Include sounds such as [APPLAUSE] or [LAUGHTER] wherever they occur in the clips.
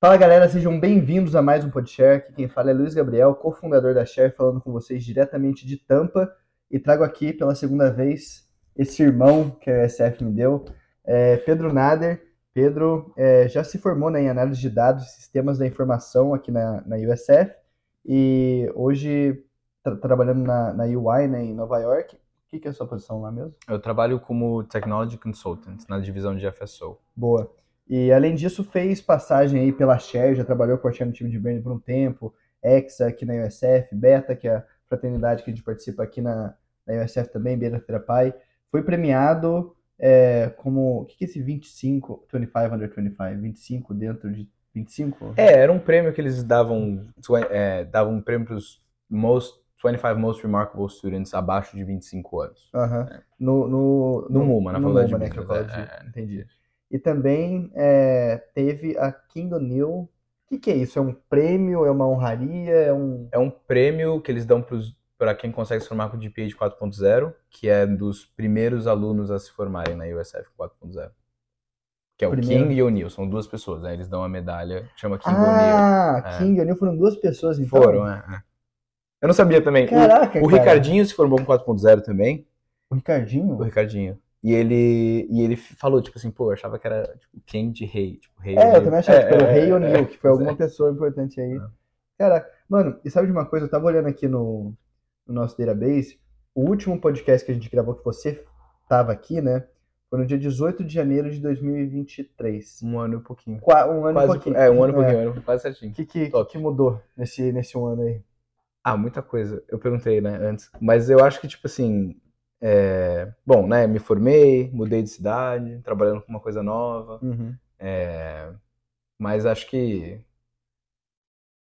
Fala galera, sejam bem-vindos a mais um Podshare. Aqui quem fala é Luiz Gabriel, cofundador da Share, falando com vocês diretamente de Tampa. E trago aqui pela segunda vez esse irmão que a SF me deu, é Pedro Nader. Pedro é, já se formou né, em análise de dados e sistemas da informação aqui na, na USF e hoje está trabalhando na, na UI né, em Nova York. O que, que é a sua posição lá mesmo? Eu trabalho como Technology Consultant na divisão de FSO. Boa. E além disso, fez passagem aí pela Share, já trabalhou com a Share no time de brand por um tempo, Exa aqui na USF, Beta, que é a fraternidade que a gente participa aqui na, na USF também, Beta Terapai. Foi premiado é, como. O que, que é esse 25, 25 under 25? 25 dentro de 25? É, era um prêmio que eles davam. É, davam um prêmio para os most 25 Most Remarkable Students abaixo de 25 anos. Aham. É. No, no, no, no MUMA, na faculdade de né, eu Business. falo de- é, é. Entendi. E também é, teve a King O'Neill. O que, que é isso? É um prêmio? É uma honraria? É um. É um prêmio que eles dão para quem consegue se formar com GPA de 4.0, que é dos primeiros alunos a se formarem na USF 4.0. Que é o Primeiro. King e O'Neill, são duas pessoas, né? Eles dão uma medalha, chama King O'Neill. Ah, É. King O'Neill foram duas pessoas, então. Foram, é, é. Eu não sabia também. O- Caraca, o, cara. Ricardinho se formou com 4.0 também. O Ricardinho? O Ricardinho. E ele, e ele falou, tipo assim, pô, eu achava que era tipo, King de rei. Tipo, rei É, eu também achava que era o é, Rei é, O'Neill, que foi alguma é. pessoa importante aí. É. Caraca, mano, e sabe de uma coisa? Eu tava olhando aqui no, no nosso database, o último podcast que a gente gravou, que você tava aqui, né? Foi no dia 18 de janeiro de 2023. Um ano e pouquinho. Qua- Um ano e Quase, pouquinho. é, um ano e É. pouquinho, um ano, quase certinho. O que, que, Top. que mudou nesse, nesse um ano aí? Ah, muita coisa. Eu perguntei, né, antes. Mas eu acho que, tipo assim. É, Bom, né, me formei, mudei de cidade, trabalhando com uma coisa nova. Uhum. é, Mas acho que.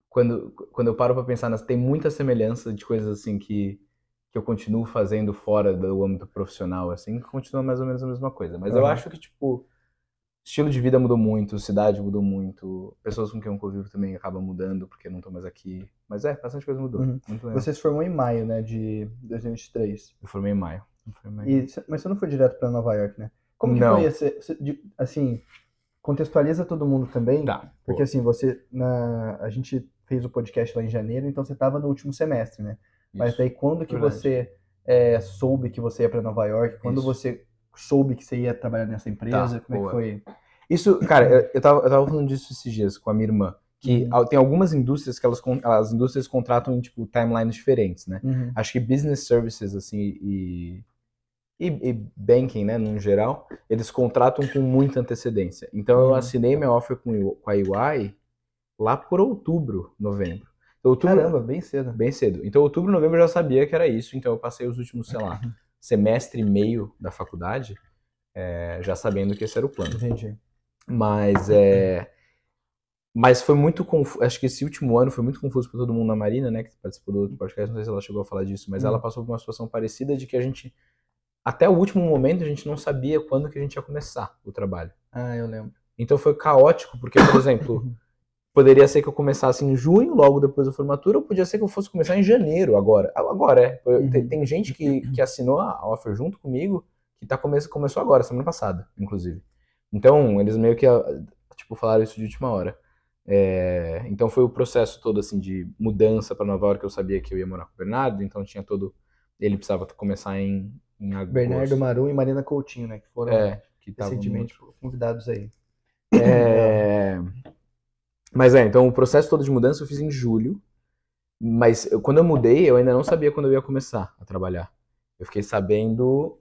Quando, quando eu paro pra pensar, tem muita semelhança de coisas assim que, que eu continuo fazendo fora do âmbito profissional, assim, que continua mais ou menos a mesma coisa. Mas eu Aham. acho que, tipo, estilo de vida mudou muito, cidade mudou muito, pessoas com quem eu convivo também acabam mudando porque não estão mais aqui. Mas é, bastante coisa mudou. Uhum. Você se formou em maio, né, de 2023. Eu formei em maio. Formei em maio. E, mas você não foi direto pra Nova York, né? Como que Não. foi esse, assim, contextualiza todo mundo também, Tá. porque assim, você, na, a gente fez o podcast lá em janeiro, então você estava no último semestre, né? Mas Isso. daí quando que verdade. você é, soube que você ia pra Nova York? Quando Isso. você soube que você ia trabalhar nessa empresa? Tá, como é boa. que foi? Isso, cara, eu, eu, tava, eu tava falando disso esses dias com a minha irmã. Que Uhum. tem algumas indústrias que elas, as indústrias contratam em, tipo, timelines diferentes, né? Uhum. Acho que business services, assim, e, e, e banking, né, no geral, eles contratam com muita antecedência. Então, eu Uhum. assinei meu offer com, com a UI lá por outubro, novembro. Então, outubro, Caramba, bem cedo. bem cedo. Então, outubro, novembro eu já sabia que era isso. Então, eu passei os últimos, sei lá, semestre e meio da faculdade é, já sabendo que esse era o plano. Entendi. Mas é. Mas foi muito confuso. Acho que esse último ano foi muito confuso para todo mundo na Marina, né? Que participou do outro podcast. Não sei se ela chegou a falar disso, mas Hum. ela passou por uma situação parecida de que a gente. Até o último momento a gente não sabia quando que a gente ia começar o trabalho. Ah, eu lembro. Então foi caótico, porque, por exemplo, [LAUGHS] poderia ser que eu começasse em junho, logo depois da formatura, ou podia ser que eu fosse começar em janeiro agora. Agora, é. Uhum. Tem, tem gente que, que assinou a offer junto comigo que tá come, começou agora, semana passada, inclusive. Então, eles meio que tipo, falaram isso de última hora. É, então foi o processo todo assim de mudança para Nova York, eu sabia que eu ia morar com o Bernardo, então tinha todo. Ele precisava começar em, em agosto. Bernardo Maru e Marina Coutinho, né? Que foram É, que recentemente convidados aí. É, [LAUGHS] Mas é, então o processo todo de mudança eu fiz em julho. Mas eu- quando eu mudei, eu ainda não sabia quando eu ia começar a trabalhar. Eu fiquei sabendo.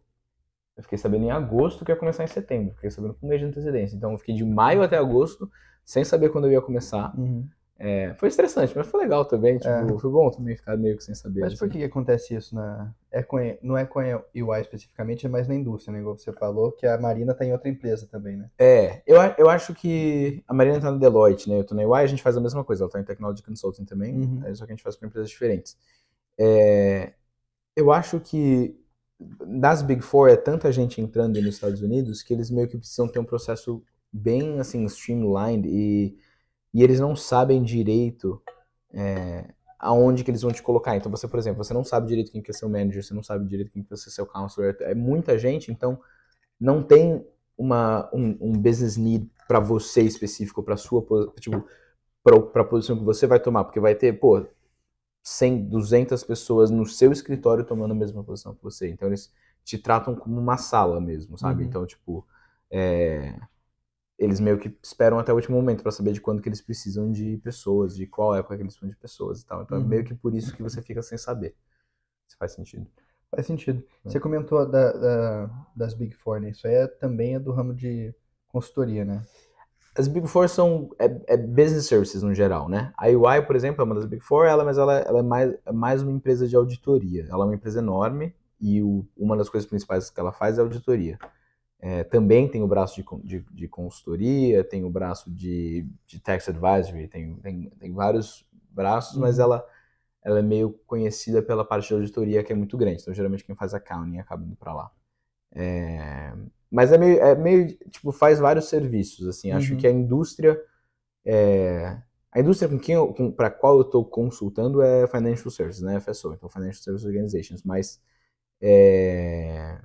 Eu fiquei sabendo em agosto que ia começar em setembro. Fiquei sabendo com um mês de antecedência. Então eu fiquei de maio até agosto sem saber quando eu ia começar. Uhum. É, foi estressante, mas foi legal também. Tipo, É. foi bom também ficar meio que sem saber. Mas por assim. que, que acontece isso na. É com, não é com a UI especificamente, é mais na indústria, né? Igual você falou, que a Marina tá em outra empresa também, né? É, eu, eu acho que a Marina tá no Deloitte, né? Eu tô na UI, a gente faz a mesma coisa. Ela tá em Technology Consulting também, Uhum. é só que a gente faz com empresas diferentes. É, eu acho que das Big Four é tanta gente entrando nos Estados Unidos que eles meio que precisam ter um processo bem, assim, streamlined e, e eles não sabem direito é, aonde que eles vão te colocar. Então você, por exemplo, você não sabe direito quem que é seu manager, você não sabe direito quem que ser seu counselor, é muita gente, então não tem uma, um, um business need para você específico, para sua tipo, para a posição que você vai tomar, porque vai ter, pô, 100, 200 pessoas no seu escritório tomando a mesma posição que você. Então eles te tratam como uma sala mesmo, sabe? Uhum. Então, tipo, é, eles meio que esperam até o último momento para saber de quando que eles precisam de pessoas, de qual época que eles precisam de pessoas e tal. Então uhum. é meio que por isso que você fica sem saber. Se faz sentido. Faz sentido. É. Você comentou da, da, das Big Four, né? Isso aí é, também é do ramo de consultoria, né? As Big Four são é, é, business services no geral, né? A UI, por exemplo, é uma das Big Four, ela, mas ela, ela é, mais, é mais uma empresa de auditoria. Ela é uma empresa enorme e o, uma das coisas principais que ela faz é auditoria. É, também tem o braço de, de, de, consultoria, tem o braço de, de tax advisory, tem, tem, tem vários braços, uhum. mas ela ela é meio conhecida pela parte de auditoria que é muito grande. Então, geralmente, quem faz accounting acaba indo para lá. É... Mas é meio, é meio, tipo, faz vários serviços, assim. Acho uhum. que a indústria, é... a indústria com quem com, para qual eu estou consultando é Financial Services, né, FSO, então Financial Services Organizations, mas é...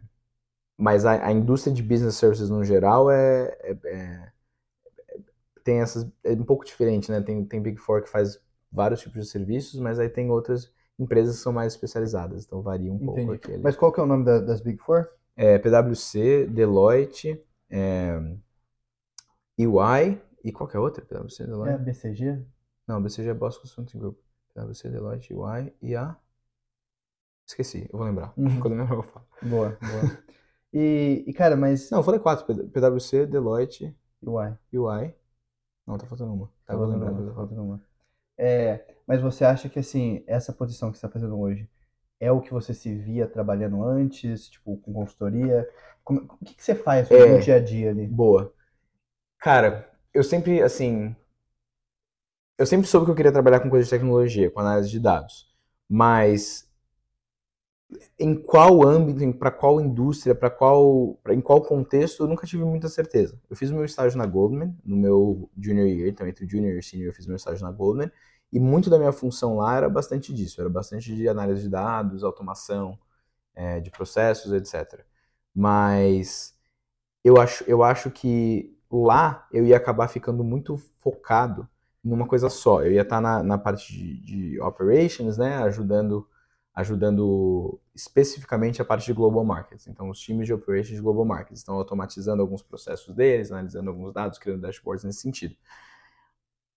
mas a, a, indústria de business services no geral é, é, é tem essas é um pouco diferente, né? Tem tem Big Four que faz vários tipos de serviços, mas aí tem outras empresas que são mais especializadas, então varia um Entendi. pouco aqui. Mas qual que é o nome da, das Big Four? É PwC, Deloitte, é, EY e qual que é a outra? PwC, Deloitte? É BCG? Não, BCG é Boston Consulting Group. PwC, Deloitte, EY e a... Esqueci, eu vou lembrar. Uhum. Quando eu lembrar eu falo. Boa, boa. [LAUGHS] E, e, cara, mas... Não, eu falei quatro. PwC, Deloitte... EY. EY. Não, tá faltando uma. Tá, tá faltando, tá faltando uma. É, mas você acha que assim, essa posição que você está fazendo hoje é o que você se via trabalhando antes, tipo, com consultoria? Como, o que, que você faz no é, dia a dia ali? Boa. Cara, eu sempre, assim. Eu sempre soube que eu queria trabalhar com coisa de tecnologia, com análise de dados. Mas em qual âmbito, para qual indústria, para qual, pra, em qual contexto, eu nunca tive muita certeza. Eu fiz meu estágio na Goldman, no meu junior year, então entre junior e senior eu fiz meu estágio na Goldman, e muito da minha função lá era bastante disso, era bastante de análise de dados, automação é, de processos, etc. Mas eu acho, eu acho que lá eu ia acabar ficando muito focado em uma coisa só. Eu ia estar na, na parte de, de operations, né, ajudando ajudando especificamente a parte de global markets. Então, os times de operations de global markets estão automatizando alguns processos deles, analisando alguns dados, criando dashboards nesse sentido.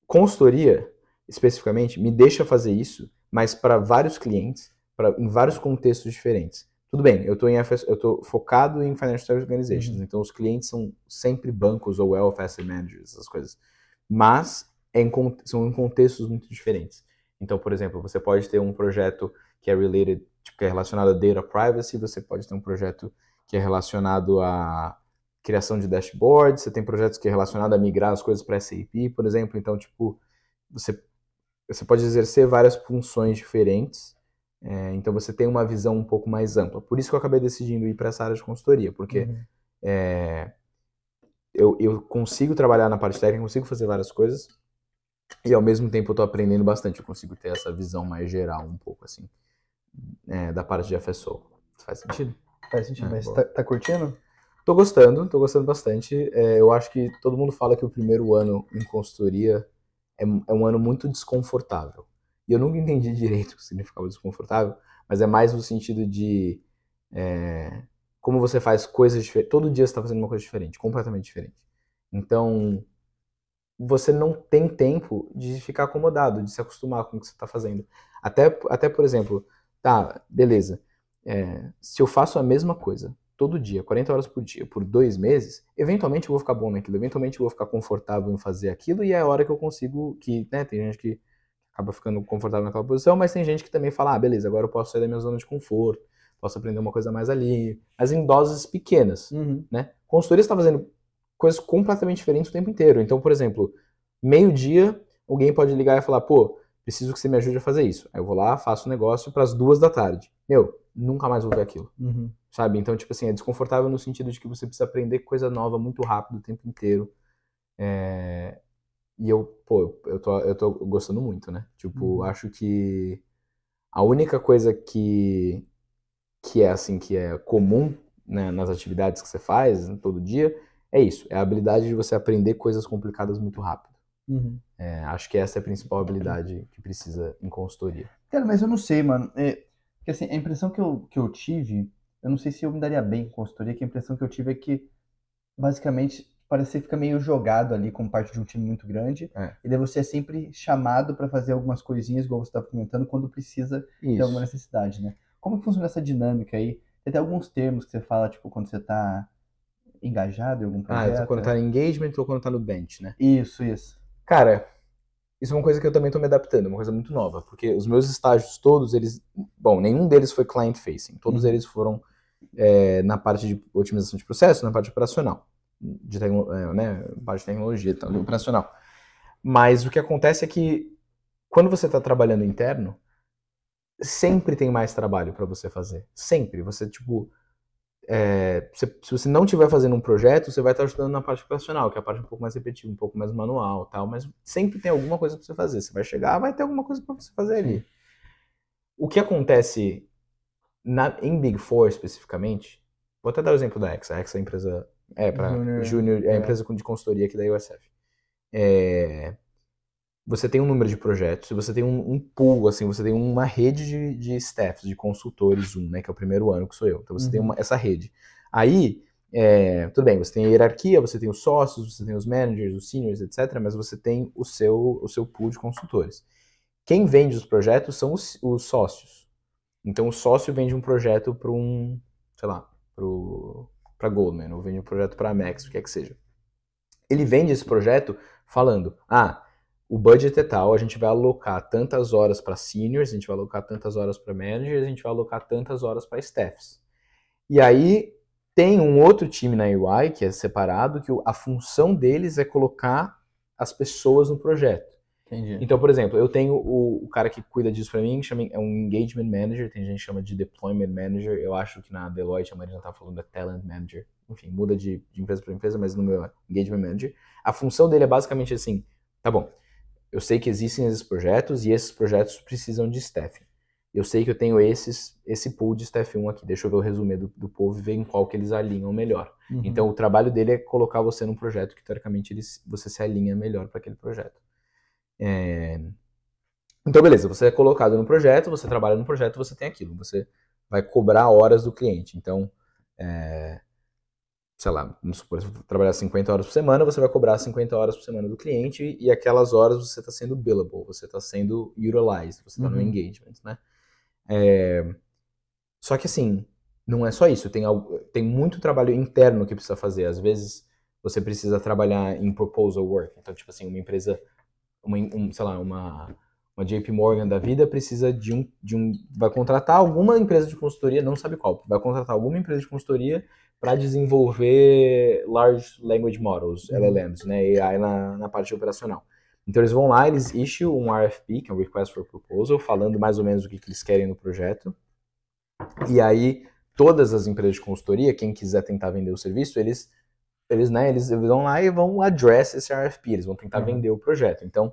Consultoria, especificamente, me deixa fazer isso, mas para vários clientes, pra, em vários contextos diferentes. Tudo bem, eu estou focado em financial service organizations, uhum. então os clientes são sempre bancos ou wealth asset managers, essas coisas. Mas é em, são em contextos muito diferentes. Então, por exemplo, você pode ter um projeto que é related, tipo, que é relacionado a data privacy, você pode ter um projeto que é relacionado a criação de dashboards, você tem projetos que é relacionado a migrar as coisas para SAP, por exemplo, então, tipo, você, você pode exercer várias funções diferentes, é, então você tem uma visão um pouco mais ampla. Por isso que eu acabei decidindo ir para essa área de consultoria, porque uhum. é, eu, eu consigo trabalhar na parte técnica, consigo fazer várias coisas, e ao mesmo tempo eu estou aprendendo bastante, eu consigo ter essa visão mais geral um pouco, assim é, da parte de FSO. Faz sentido? Faz sentido, é, mas tá, tá, curtindo? Tô gostando, tô gostando bastante. É, eu acho que todo mundo fala que o primeiro ano em consultoria é, é um ano muito desconfortável. E eu nunca entendi direito o que significava desconfortável, mas é mais no sentido de é, como você faz coisas diferentes. Todo dia você está fazendo uma coisa diferente, completamente diferente. Então, você não tem tempo de ficar acomodado, de se acostumar com o que você está fazendo. Até, até, por exemplo, Tá, beleza. É, se eu faço a mesma coisa todo dia, 40 horas por dia, por dois meses, eventualmente eu vou ficar bom naquilo, eventualmente eu vou ficar confortável em fazer aquilo e é a hora que eu consigo, que, né, tem gente que acaba ficando confortável naquela posição, mas tem gente que também fala, ah, beleza, agora eu posso sair da minha zona de conforto, posso aprender uma coisa mais ali, mas em doses pequenas, uhum. né? Consultoria está fazendo coisas completamente diferentes o tempo inteiro. Então, por exemplo, meio-dia, alguém pode ligar e falar, pô, preciso que você me ajude a fazer isso. Aí eu vou lá, faço o um negócio para as duas da tarde. Meu, nunca mais vou ver aquilo. Uhum. Sabe? Então, tipo assim, é desconfortável no sentido de que você precisa aprender coisa nova muito rápido o tempo inteiro. É... E eu, pô, eu tô, eu tô gostando muito, né? Tipo, uhum. acho que a única coisa que, que é assim, que é comum né, nas atividades que você faz todo dia, é isso, é a habilidade de você aprender coisas complicadas muito rápido. Uhum. É, acho que essa é a principal habilidade que precisa em consultoria. Cara, mas eu não sei, mano. É, porque, assim, a impressão que eu, que eu tive, eu não sei se eu me daria bem em consultoria, que a impressão que eu tive é que, basicamente, parece que você fica meio jogado ali como parte de um time muito grande. É. E daí você é sempre chamado para fazer algumas coisinhas, igual você estava comentando, quando precisa ter alguma necessidade, né? Como que funciona essa dinâmica aí? Tem até alguns termos que você fala, tipo, quando você tá engajado em algum Ah, projeto. quando né? tá no engagement ou quando tá no bench, né? Isso, isso. Cara, isso é uma coisa que eu também tô me adaptando, uma coisa muito nova, porque os meus estágios todos, eles, bom, nenhum deles foi client facing, todos Uhum. eles foram é, na parte de otimização de processo, na parte operacional, de é, né, parte de tecnologia, e tal, de operacional. Mas o que acontece é que quando você está trabalhando interno, sempre tem mais trabalho para você fazer, sempre. Você tipo é, se, se você não estiver fazendo um projeto, você vai estar ajudando na parte operacional, que é a parte um pouco mais repetitiva, um pouco mais manual tal, mas sempre tem alguma coisa para você fazer. Você vai chegar, vai ter alguma coisa para você fazer ali. O que acontece na, em Big Four especificamente, vou até dar o exemplo da Exa. A Exa é a empresa, é para Junior, Júnior, é a é. empresa de consultoria aqui da USF. É, você tem um número de projetos, e você tem um, um pool, assim, você tem uma rede de, de staffs, de consultores, um, né, que é o primeiro ano que sou eu. Então você tem Uhum. uma- essa rede. Aí, é, tudo bem, você tem a hierarquia, você tem os sócios, você tem os managers, os seniors, etc., mas você tem o seu, o seu pool de consultores. Quem vende os projetos são os, os sócios. Então o sócio vende um projeto para um, sei lá, para Goldman, ou vende um projeto para Amex, o que quer que seja. Ele vende esse projeto falando: ah, o budget é tal, a gente vai alocar tantas horas para seniors, a gente vai alocar tantas horas para managers, a gente vai alocar tantas horas para staffs. E aí tem um outro time na UI que é separado, que a função deles é colocar as pessoas no projeto. Entendi. Então, por exemplo, eu tenho o, o cara que cuida disso pra mim, chama, é um Engagement Manager, tem gente que chama de Deployment Manager, eu acho que na Deloitte a Marina tá falando da Talent Manager, enfim, muda de, de empresa para empresa, mas no meu é Engagement Manager. A função dele é basicamente assim, tá bom, eu sei que existem esses projetos e esses projetos precisam de staffing. Eu sei que eu tenho esses, esse pool de staff 1 aqui, deixa eu ver o resumo do, do povo e ver em qual que eles alinham melhor. Uhum. Então, o trabalho dele é colocar você num projeto que, teoricamente, ele, você se alinha melhor para aquele projeto. É, Então, beleza, você é colocado no projeto, você trabalha no projeto, você tem aquilo. Você vai cobrar horas do cliente. Então, é, sei lá, vamos supor, se você trabalhar 50 horas por semana, você vai cobrar 50 horas por semana do cliente e aquelas horas você está sendo billable, você está sendo utilized, você está no Uhum. engagement, né? É, Só que assim, não é só isso, tem, algo- tem muito trabalho interno que precisa fazer. Às vezes você precisa trabalhar em proposal work. Então, tipo assim, uma empresa, uma, um, sei lá, uma, uma JP Morgan da vida precisa de um, de um. Vai contratar alguma empresa de consultoria, não sabe qual, vai contratar alguma empresa de consultoria para desenvolver Large Language Models, Uhum. LLMs, né? Aí na, na parte operacional. Então eles vão lá, eles issue um RFP, que é um Request for Proposal, falando mais ou menos o que, que eles querem no projeto. E aí, todas as empresas de consultoria, quem quiser tentar vender o serviço, eles, eles, né, eles vão lá e vão address esse RFP, eles vão tentar Uhum. vender o projeto. Então,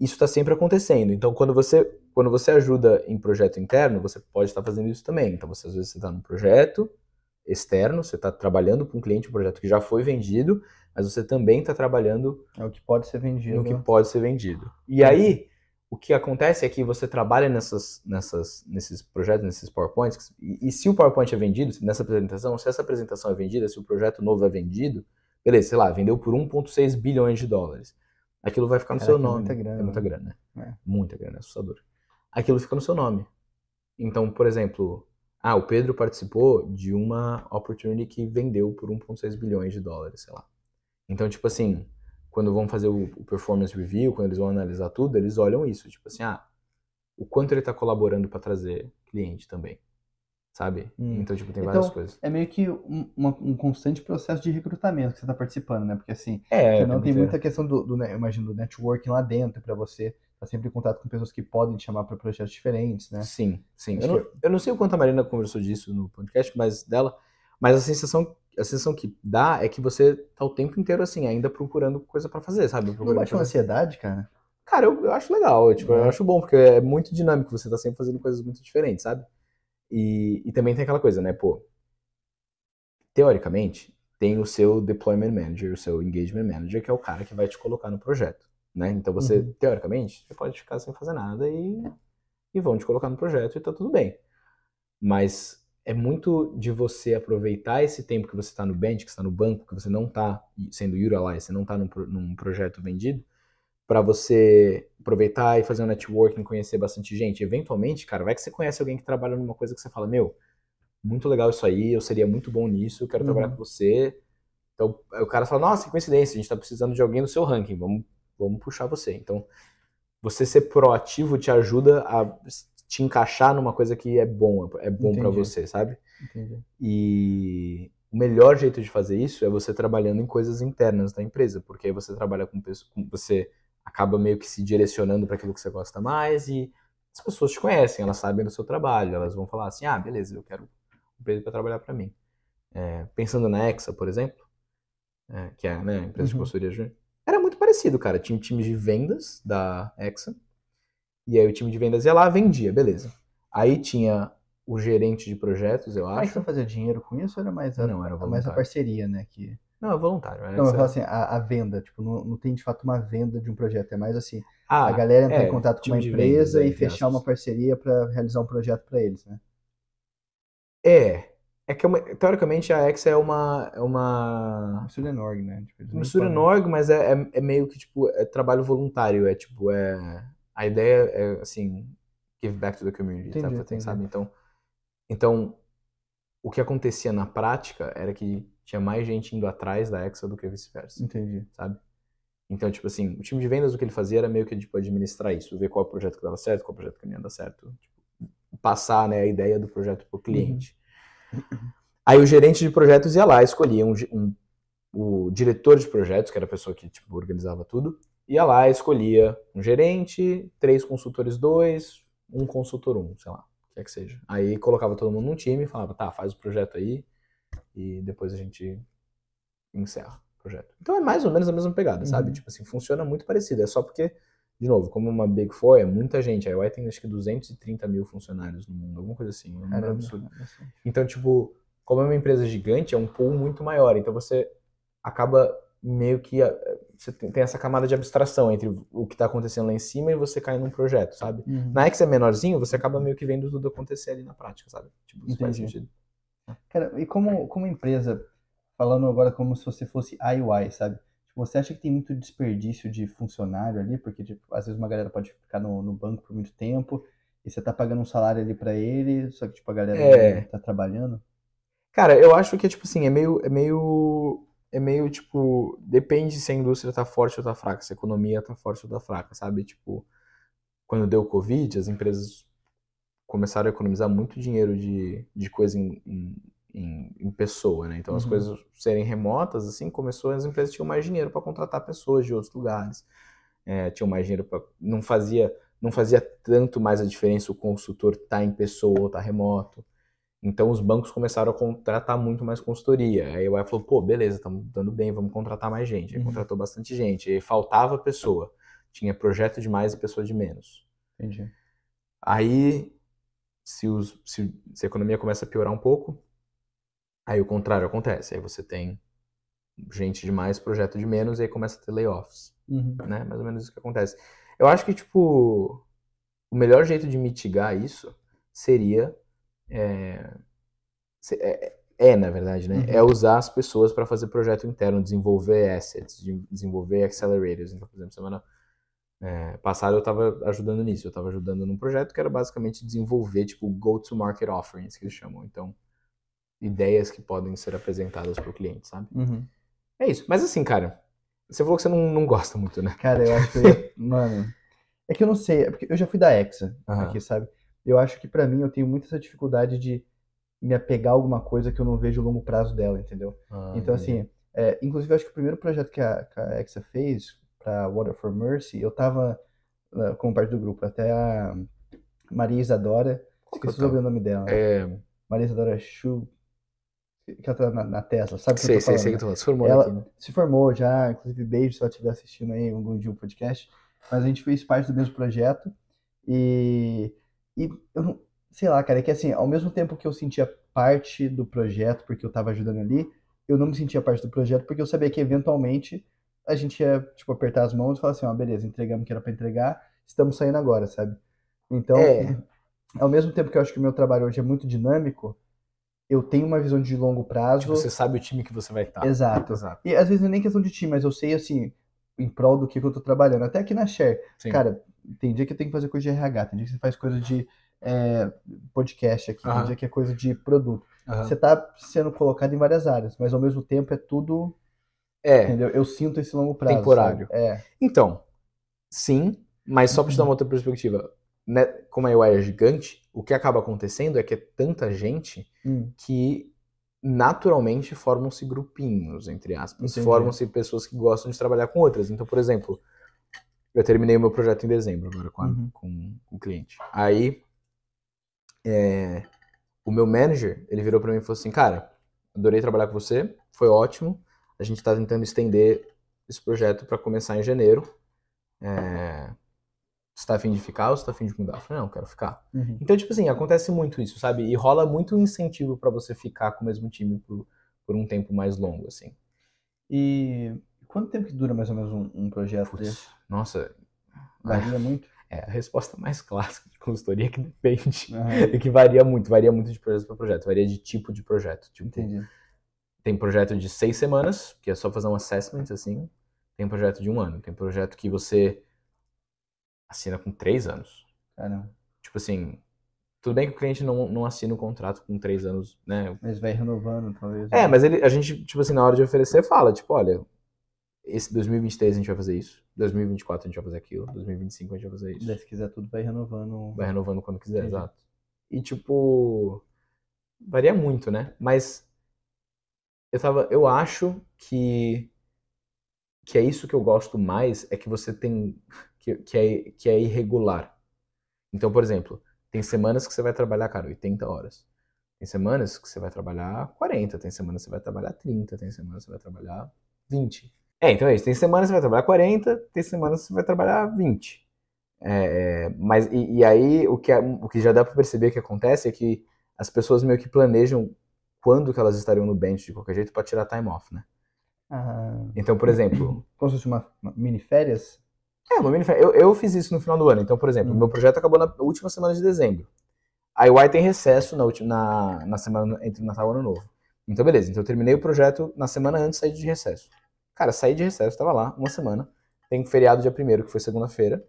isso está sempre acontecendo. Então, quando você, quando você ajuda em projeto interno, você pode estar fazendo isso também. Então, você às vezes está num projeto externo, você está trabalhando para um cliente, um projeto que já foi vendido, mas você também está trabalhando É o que pode ser vendido. no que pode ser vendido. E aí, o que acontece é que você trabalha nessas, nessas, nesses projetos, nesses PowerPoints, e, e se o PowerPoint é vendido, nessa apresentação, se essa apresentação é vendida, se o projeto novo é vendido, beleza, sei lá, vendeu por 1,6 bilhões de dólares. Aquilo vai ficar no seu é nome. muita grana, é muita né? grana, né? É. Muita grana, é assustador. Aquilo fica no seu nome. Então, por exemplo, ah, o Pedro participou de uma opportunity que vendeu por 1,6 bilhões de dólares, sei lá. Então, tipo assim, quando vão fazer o, o performance review, quando eles vão analisar tudo, eles olham isso, tipo assim, ah, o quanto ele está colaborando para trazer cliente também, sabe? Hum. Então, tipo, tem Então, várias coisas. É meio que um, uma- um constante processo de recrutamento que você está participando, né? Porque assim, É, Senão tem muita- muita questão do, do, né, imagino, do networking lá dentro para você estar sempre em contato com pessoas que podem te chamar para projetos diferentes, né? Sim, sim. Eu não, eu não sei o quanto a Marina conversou disso no podcast, mas dela, mas a sensação, a sensação que dá é que você tá o tempo inteiro assim, ainda procurando coisa pra fazer, sabe? Não bate uma ansiedade, cara? Cara, eu, eu acho legal, eu, tipo, eu É. acho bom, porque é muito dinâmico, você tá sempre fazendo coisas muito diferentes, sabe? E, e também tem aquela coisa, né, pô, teoricamente, tem o seu deployment manager, o seu engagement manager, que é o cara que vai te colocar no projeto, né? Então você, Uhum. teoricamente, você pode ficar sem fazer nada e, e vão te colocar no projeto e tá tudo bem. Mas é muito de você aproveitar esse tempo que você está no bench, que está no banco, que você não está sendo utilized, você não está num, num projeto vendido, para você aproveitar e fazer um networking, conhecer bastante gente. Eventualmente, cara, vai que você conhece alguém que trabalha numa coisa que você fala, meu, muito legal isso aí, eu seria muito bom nisso, eu quero Uhum. trabalhar com você. Então, o cara fala, nossa, que coincidência, a gente está precisando de alguém no seu ranking, vamos, vamos puxar você. Então, você ser proativo te ajuda a te encaixar numa coisa que é bom, é bom para você, sabe? Entendi. E o melhor jeito de fazer isso é você trabalhando em coisas internas da empresa, porque aí você trabalha com pessoas, com- você acaba meio que se direcionando para aquilo que você gosta mais e as pessoas te conhecem, elas sabem do seu trabalho, elas vão falar assim: ah, beleza, eu quero um Pedro para trabalhar para mim. É, pensando na Exa, por exemplo, é, que é né, a empresa de Uhum. consultoria júnior, parecido, cara. Tinha um time de vendas da Exa, e aí o time de vendas ia lá, vendia, beleza. Aí tinha o gerente de projetos, eu Mas acho. você fazia dinheiro com isso ou era mais a, Não, era a- mais a voluntário. parceria, né? Que... Não, é voluntário. é Não, eu falo assim, a, a venda, tipo, não, não tem de fato uma venda de um projeto, é mais assim, Ah, a galera entrar é, em contato com uma empresa vendas, é, e fechar entre uma parceria para realizar um projeto para eles, né? É. É que, é uma- teoricamente, a Exa é uma. É uma Mistura Enorg, né? Tipo, mistura falam- Norg, mas é, é, é meio que, tipo, é trabalho voluntário. É, tipo, é... A ideia é, assim, give back to the community, Entendi, sabe? sabe? Então, então, o que acontecia na prática era que tinha mais gente indo atrás da Exa do que vice-versa, Entendi. sabe? Então, tipo assim, o time de vendas, o que ele fazia era meio que, tipo, administrar isso, ver qual projeto que dava certo, qual projeto que não ia dar certo, tipo, passar, né, a ideia do projeto pro cliente. Aí o gerente de projetos ia lá, escolhia um, um- o diretor de projetos, que era a pessoa que tipo, organizava tudo, ia lá, escolhia um gerente, três consultores dois, um consultor um, sei lá, o que é que seja. Aí colocava todo mundo num time e falava, tá, faz o projeto aí e depois a gente encerra o projeto. Então é mais ou menos a mesma pegada, sabe? Uhum. Tipo assim, funciona muito parecido. É só porque, de novo, como uma Big Four é muita gente, a UI tem acho que 230 mil funcionários no mundo, alguma coisa assim, um número absurdo. Então, tipo, como é uma empresa gigante, é um pool muito maior. Então você acaba meio que. eh, Você tem essa camada de abstração entre o que está acontecendo lá em cima e você cai num projeto, sabe? Uhum. Na X é menorzinho, você acaba meio que vendo tudo acontecer ali na prática, sabe? Tipo, isso faz sentido. Cara, e como, como empresa, falando agora como se você fosse IUI, sabe? Você acha que tem muito desperdício de funcionário ali? Porque, tipo, às vezes uma galera pode ficar no, no banco por muito tempo e você tá pagando um salário ali pra ele, só que, tipo, a galera É. tá trabalhando. Cara, eu acho que, tipo assim, é meio. É meio. É meio, tipo. Depende se a indústria tá forte ou tá fraca, se a economia tá forte ou tá fraca, sabe? Tipo, quando deu o Covid, as empresas começaram a economizar muito dinheiro de, de coisa em, em, em- em pessoa, né? Então as Uhum. coisas serem remotas, assim, começou, as empresas tinham mais dinheiro para contratar pessoas de outros lugares. É, tinham mais dinheiro para. Não fazia, não fazia tanto mais a diferença o consultor tá em pessoa ou tá remoto. Então os bancos começaram a contratar muito mais consultoria. Aí o UI falou, pô, beleza, estamos dando bem, vamos contratar mais gente. Aí Uhum. contratou bastante gente. Aí faltava pessoa. Tinha projeto de mais e pessoa de menos. Entendi. Aí, se, os- se- se a economia começa a piorar um pouco, aí o contrário acontece. Aí você tem gente de mais, projeto de menos, e aí começa a ter layoffs, Uhum. né? Mais ou menos isso que acontece. Eu acho que, tipo, o melhor jeito de mitigar isso seria... É, é, é, na verdade, né? Uhum. É usar as pessoas para fazer projeto interno, desenvolver assets, de- desenvolver accelerators. Então, por exemplo, semana é, passada eu estava ajudando nisso. Eu estava ajudando num projeto que era basicamente desenvolver, tipo, go-to-market offerings, que eles chamam. Então, ideias que podem ser apresentadas para o cliente, sabe? Uhum. É isso. Mas assim, cara, você falou que você não, não gosta muito, né? Cara, eu acho que eu. [LAUGHS] Mano, é que eu não sei, é porque eu já fui da Hexa Aham. aqui, sabe? Eu acho que pra mim eu tenho muita essa dificuldade de me apegar a alguma coisa que eu não vejo o longo prazo dela, entendeu? Ah, Então, entendi. assim, é, inclusive, eu acho que o primeiro projeto que a, que a Hexa fez para Water for Mercy, eu tava né, como parte do grupo, até a Maria Isadora, esqueci o tava? sobrenome dela, É, Maria Isadora Chu, que ela tá na, na Tesla, sabe o que eu sei, tô sei, falando, sei né? que tu falou. Se formou Ela- aqui, né? se formou já, inclusive beijo se ela estiver assistindo aí algum dia o podcast, mas a gente fez parte do mesmo projeto e, e eu não, sei lá, cara, é que assim, ao mesmo tempo que eu sentia parte do projeto, porque eu tava ajudando ali, eu não me sentia parte do projeto porque eu sabia que eventualmente a gente ia, tipo, apertar as mãos e falar assim, ó, beleza, entregamos o que era pra entregar, estamos saindo agora, sabe? Então, É. ao mesmo tempo que eu acho que o meu trabalho hoje é muito dinâmico, eu tenho uma visão de longo prazo. Tipo, você sabe o time que você vai estar. Exato. Exato. E às vezes não é nem questão de time, mas eu sei, assim, em prol do que, que eu tô trabalhando. Até aqui na Share. Sim. Cara, tem dia que eu tenho que fazer coisa de RH, tem dia que você faz coisa de é, podcast aqui, tem Aham. dia que é coisa de produto. Aham. Você tá sendo colocado em várias áreas, mas ao mesmo tempo é tudo, É. entendeu? Eu sinto esse longo prazo. Temporário. sabe? É. Então, sim, mas só para te dar uma outra perspectiva. Né, como a UI é gigante, o que acaba acontecendo é que é tanta gente Hum, que naturalmente formam-se grupinhos, entre aspas. Formam-se pessoas que gostam de trabalhar com outras. Então, por exemplo, eu terminei o meu projeto em dezembro agora com, a- Uhum. com, com o cliente. Aí, é, o meu manager, ele virou para mim e falou assim, cara, adorei trabalhar com você, foi ótimo. A gente está tentando estender esse projeto para começar em janeiro. É, você tá afim de ficar ou você tá afim de mudar? Eu falei, não, eu quero ficar. uhum. Então, tipo assim, acontece muito isso, sabe? E rola muito incentivo pra você ficar com o mesmo time por, por um tempo mais longo, assim. E quanto tempo que dura mais ou menos um, um projeto desse? Nossa, Varia muito? é a resposta mais clássica de consultoria que depende. Aham, E que varia muito, varia muito de projeto para projeto, varia de tipo de projeto. Tipo, Entendi. tem projeto de seis semanas, que é só fazer um assessment, assim. Tem projeto de um ano. Tem projeto que você assina com três anos. Caramba. Tipo assim, tudo bem que o cliente não, não assina o contrato com três anos, né? Mas vai renovando, talvez. É, né? mas ele, a gente, tipo assim, na hora de oferecer, fala, tipo, olha, esse 2023 a gente vai fazer isso, 2024 a gente vai fazer aquilo, 2025 a gente vai fazer isso. Daí, se quiser tudo, vai renovando. Vai renovando quando quiser, Entendi. exato. E, tipo, varia muito, né? Mas eu tava, eu acho que que é isso que eu gosto mais, é que você tem, que, que, é, que é irregular. Então, por exemplo, tem semanas que você vai trabalhar, cara, 80 horas. Tem semanas que você vai trabalhar 40, tem semanas que você vai trabalhar 30, tem semanas que você vai trabalhar 20. É, então é isso. Tem semanas que você vai trabalhar 40, tem semanas que você vai trabalhar 20. É, mas, e, e aí, o que, é- o que já dá pra perceber que acontece é que as pessoas meio que planejam quando que elas estariam no bench de qualquer jeito pra tirar time off, né? Ah, Então, por exemplo, como se fosse uma, uma mini férias? É, uma mini. Eu, eu fiz isso no final do ano. Então, por exemplo, Hum. meu projeto acabou na última semana de dezembro. A UI tem recesso na, última, na, na semana entre Natal e Ano Novo. Então, beleza. Então, eu terminei o projeto na semana antes de sair de recesso. Cara, saí de recesso, tava lá, uma semana. Tem um feriado dia primeiro, que foi segunda-feira.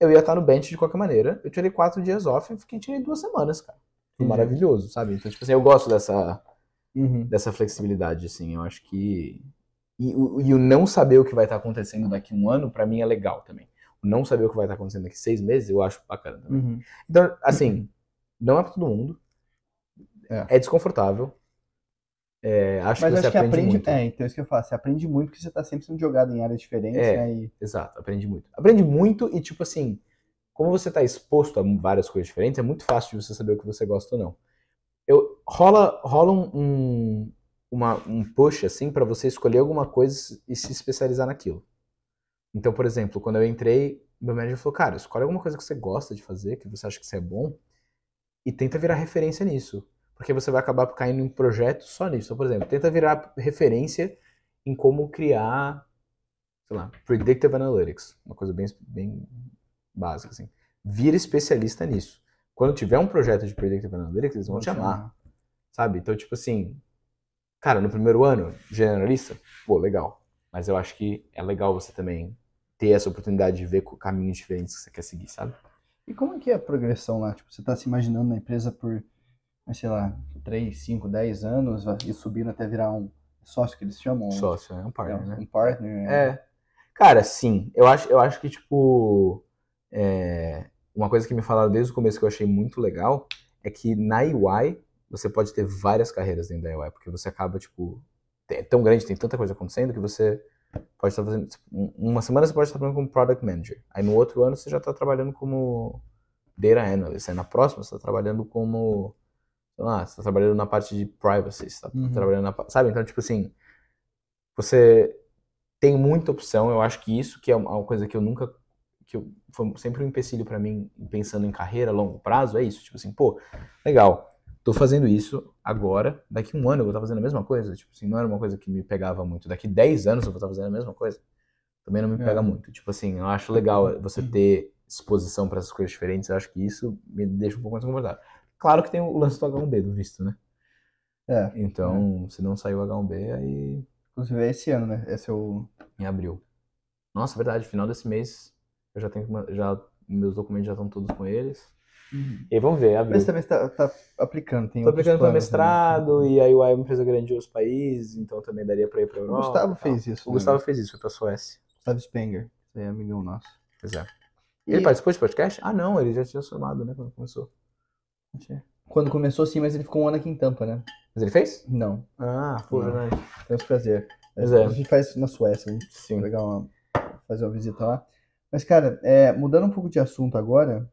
Eu ia estar no bench de qualquer maneira. Eu tirei quatro dias off e fiquei, tirei duas semanas, cara. Foi maravilhoso, sabe? Então, tipo assim, eu gosto dessa, Uhum. dessa flexibilidade, assim. Eu acho que. E, o- e o não saber o que vai estar acontecendo daqui um ano, pra mim, é legal também. O não saber o que vai estar acontecendo daqui seis meses, eu acho bacana também. Uhum. Então, assim, não é pra todo mundo. É. É, desconfortável. É, acho Mas que você acho que aprende, aprende. muito. É, então é isso que eu faço. Você aprende muito porque você tá sempre sendo jogado em áreas diferentes, É. né? E, Exato, aprende muito. Aprende muito e, tipo assim, como você tá exposto a várias coisas diferentes, é muito fácil de você saber o que você gosta ou não. Eu, rola rola um, um, uma, um push, assim, pra você escolher alguma coisa e se especializar naquilo. Então, por exemplo, quando eu entrei, meu manager falou, cara, escolhe alguma coisa que você gosta de fazer, que você acha que você é bom, e tenta virar referência nisso. Porque você vai acabar caindo em projetos só nisso. Então, por exemplo, tenta virar referência em como criar sei lá, Predictive Analytics, uma coisa bem, bem básica, assim. Vira especialista nisso. Quando tiver um projeto de Predictive Analytics, eles vão te chamar, sabe? Então, tipo assim, cara, no primeiro ano, generalista, pô, legal. Mas eu acho que é legal você também ter essa oportunidade de ver caminhos diferentes que você quer seguir, sabe? E como é que é a progressão lá? Tipo, você tá se imaginando na empresa por, sei lá, 3, 5, 10 anos e subindo até virar um sócio que eles chamam? Sócio, é um É, partner, né? um partner. É. Cara, sim. Eu acho, eu acho que, tipo, é, uma coisa que me falaram desde o começo que eu achei muito legal é que na UI você pode ter várias carreiras dentro da UI, porque você acaba, tipo, é tão grande, tem tanta coisa acontecendo que você pode estar fazendo. tipo, um- Uma semana você pode estar trabalhando como Product Manager. Aí no outro ano você já está trabalhando como Data Analyst. Aí na próxima você está trabalhando como. Sei lá, você está trabalhando na parte de privacy, você está Uhum. trabalhando na. Sabe? Então, tipo assim, você tem muita opção. Eu acho que isso que é uma coisa que eu nunca. que eu, foi sempre um empecilho pra mim, pensando em carreira a longo prazo, é isso. Tipo assim, pô, legal. Tô fazendo isso agora, daqui um ano eu vou estar fazendo a mesma coisa. Tipo assim, não era uma coisa que me pegava muito. Daqui 10 anos eu vou estar fazendo a mesma coisa. Também não me É. pega muito. Tipo assim, eu acho legal você ter exposição para essas coisas diferentes. Eu acho que isso me deixa um pouco mais confortável. Claro que tem o lance do H1B, do visto, né? É, Então, se não sair o H1B, aí inclusive é esse ano, né? Esse é o. em abril. Nossa, verdade, final desse mês eu já tenho já meus documentos já estão todos com eles. E aí vamos ver, abril. Mas também está tá aplicando, tem Tô outros aplicando para né? mestrado e aí o IAM fez a grande os países, então também daria para ir para O Europa. Gustavo e tal. fez isso. O né? Gustavo fez isso, foi para Suécia. Gustavo Spenger. É amigão nosso. Pois é. E Ele participou de podcast? Ah, não, ele já tinha formado, né, quando começou. quando começou, sim, mas ele ficou um ano aqui em Tampa, né? Mas ele fez? Não, Ah, Não. verdade. temos prazer. Pois é. A gente faz na Suécia, gente Sim. legal uma- fazer uma visita lá. Mas, cara, é, mudando um pouco de assunto agora,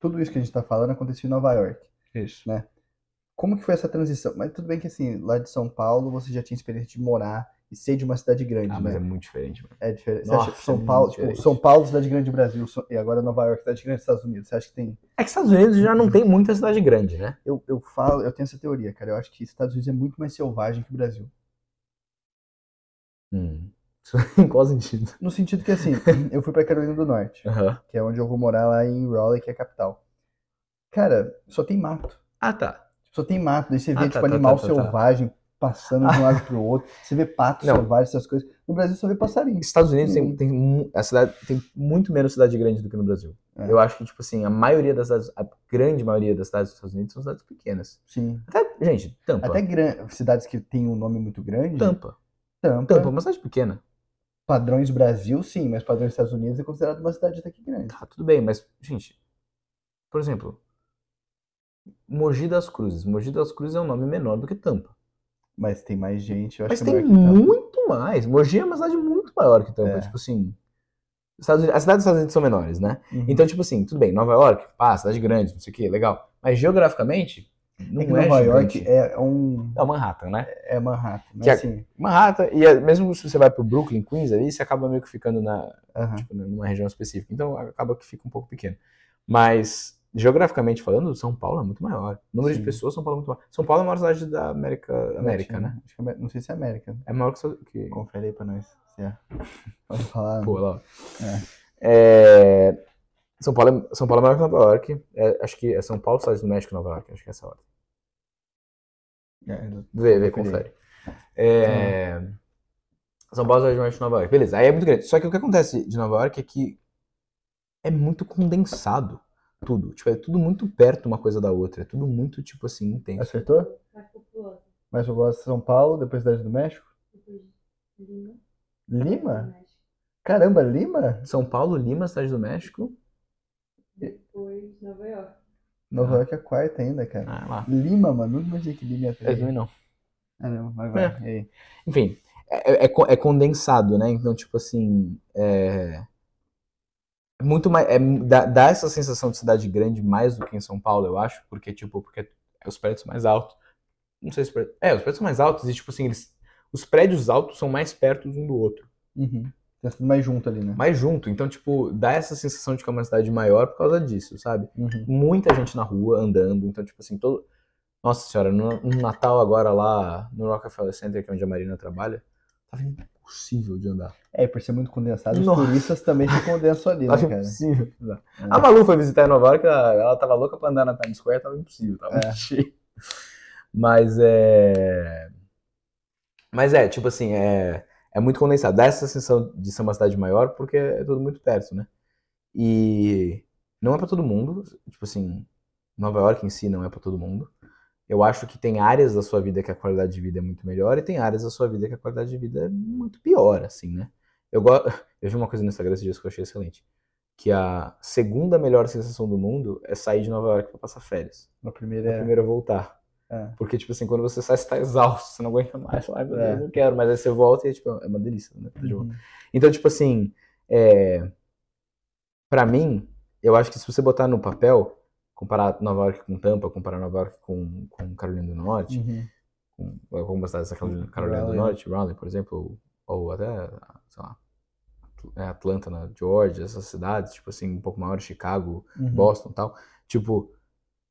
tudo isso que a gente tá falando aconteceu em Nova York. Isso. Como que foi essa transição? Mas tudo bem que, assim, lá de São Paulo você já tinha experiência de morar e ser de uma cidade grande, Ah, mas é né? muito diferente, mano. É diferente. Você Nossa, acha que São é Paulo, tipo. São Paulo, cidade grande do Brasil, e agora Nova York, cidade grande dos Estados Unidos. Você acha que tem É que Estados Unidos já não tem muita cidade grande, né? Eu, eu falo, eu tenho essa teoria, cara. Eu acho que Estados Unidos é muito mais selvagem que o Brasil. Hum. [LAUGHS] em qual sentido? No sentido que, assim, [LAUGHS] eu fui pra Carolina do Norte, Aham. que é onde eu vou morar lá em Raleigh, que é a capital. Cara, só tem mato. Ah, tá. Só tem mato. Daí você vê, Ah, tá, tipo, tá, animal tá, tá, tá. selvagem passando de um lado pro outro. Você vê pato Não. selvagem, essas coisas. No Brasil só vê passarinho. Estados Unidos tem, Hum. tem, a cidade, tem muito menos cidade grande do que no Brasil. É. Eu acho que, tipo assim, a maioria das cidades, a grande maioria das cidades dos Estados Unidos são cidades pequenas. Sim. Até, gente, Tampa. Até cidades que têm um nome muito grande. Tampa. Tampa. Tampa é uma cidade pequena. Padrões Brasil, sim, mas padrões Estados Unidos é considerado uma cidade até que grande. Tá, tudo bem, mas, gente, por exemplo, Mogi das Cruzes. Mogi das Cruzes é um nome menor do que Tampa. Mas tem mais gente, eu acho Mas que é tem muito mais. Mogi é uma cidade muito maior que Tampa. É. Tipo assim. Estados Unidos- as cidades dos Estados Unidos são menores, né? Uhum. Então, tipo assim, tudo bem, Nova York, pá, cidade grande, não sei o que, legal. Mas geograficamente, não é é, que Nova York gigante. é um. É Manhattan, né? É Manhattan. Mas Que é- assim. Manhattan, e é- mesmo se você vai pro Brooklyn, Queens ali, você acaba meio que ficando na, aham. tipo, numa região específica. Então acaba que fica um pouco pequeno. Mas, geograficamente falando, São Paulo é muito maior. O número Sim. de pessoas, São Paulo é muito maior. São Paulo é a maior cidade da América, América né? Acho que é- não sei se é América. É maior que... que... Confere aí pra nós. Se é. [LAUGHS] Pode falar. Pô, lá. ó. É. É, São, Paulo é... São Paulo é maior que Nova York. É, acho que é São Paulo, Cidade do México e Nova York. Acho que é essa hora. É, Vê, vê, Confere. É... São Paulo, Cidade do México e Nova York. Beleza, aí é muito grande. Só que o que acontece de Nova York é que é muito condensado tudo. Tipo, é tudo muito perto uma coisa da outra. É tudo muito, tipo assim, intenso. Acertou? Mais populosa. Mais populosa São Paulo, depois Cidade do México. Depois Lima. Lima? Caramba, Lima? São Paulo, Lima, Cidade do México. Depois Nova York. Nova Ah. York é a quarta ainda, cara. Ah, lá. Lima, mano. Nunca imaginei que Lima ia É, ter. também não. Ah, não. Vai, vai. É. Enfim, é, é co- é condensado, né? Então, tipo assim, é é muito mais, é, dá, dá essa sensação de cidade grande mais do que em São Paulo, eu acho, porque, tipo, porque os prédios são mais altos. Não sei se, é, os prédios são mais altos e, tipo assim, eles, os prédios altos são mais perto um do outro, Uhum. Tá tudo mais junto ali, né? mais junto. Então, tipo, dá essa sensação de que é uma cidade maior por causa disso, sabe? Uhum. muita gente na rua andando, então, tipo assim, todo. Nossa senhora, no, no Natal agora lá no Rockefeller Center, que é onde a Marina trabalha, tava impossível de andar. É, por ser muito condensado, os Nossa. turistas também se condensam ali, né, cara? impossível. É. A Malu foi visitar em Nova York, ela, ela tava louca pra andar na Times Square, tava impossível, tava É. cheio. Mas é. Mas é, tipo assim, é, é muito condensado. Dá essa sensação de ser uma cidade maior porque é tudo muito perto, né? E não é pra todo mundo, tipo assim, Nova York em si não é pra todo mundo. Eu acho que tem áreas da sua vida que a qualidade de vida é muito melhor e tem áreas da sua vida que a qualidade de vida é muito pior, assim, né? Eu, go... [LAUGHS] eu vi uma coisa no Instagram esses dias que eu achei excelente. Que a segunda melhor sensação do mundo é sair de Nova York pra passar férias. A primeira A é. primeira é voltar. É. Porque, tipo assim, quando você sai, você tá exausto, você não aguenta mais. Fala, meu É. Deus, não quero. Mas aí você volta e é, tipo, é uma delícia, né? Tá. Uhum. Então, tipo assim, é... pra mim, eu acho que se você botar no papel, comparar Nova York com Tampa, comparar Nova York com, com Carolina do Norte, Uhum. com algumas cidades da Carolina, Carolina do. Norte, Raleigh, por exemplo, ou, ou até, sei lá, é, Atlanta, na Georgia, essas cidades, tipo assim, um pouco maiores, Chicago, Uhum. Boston e tal. Tipo,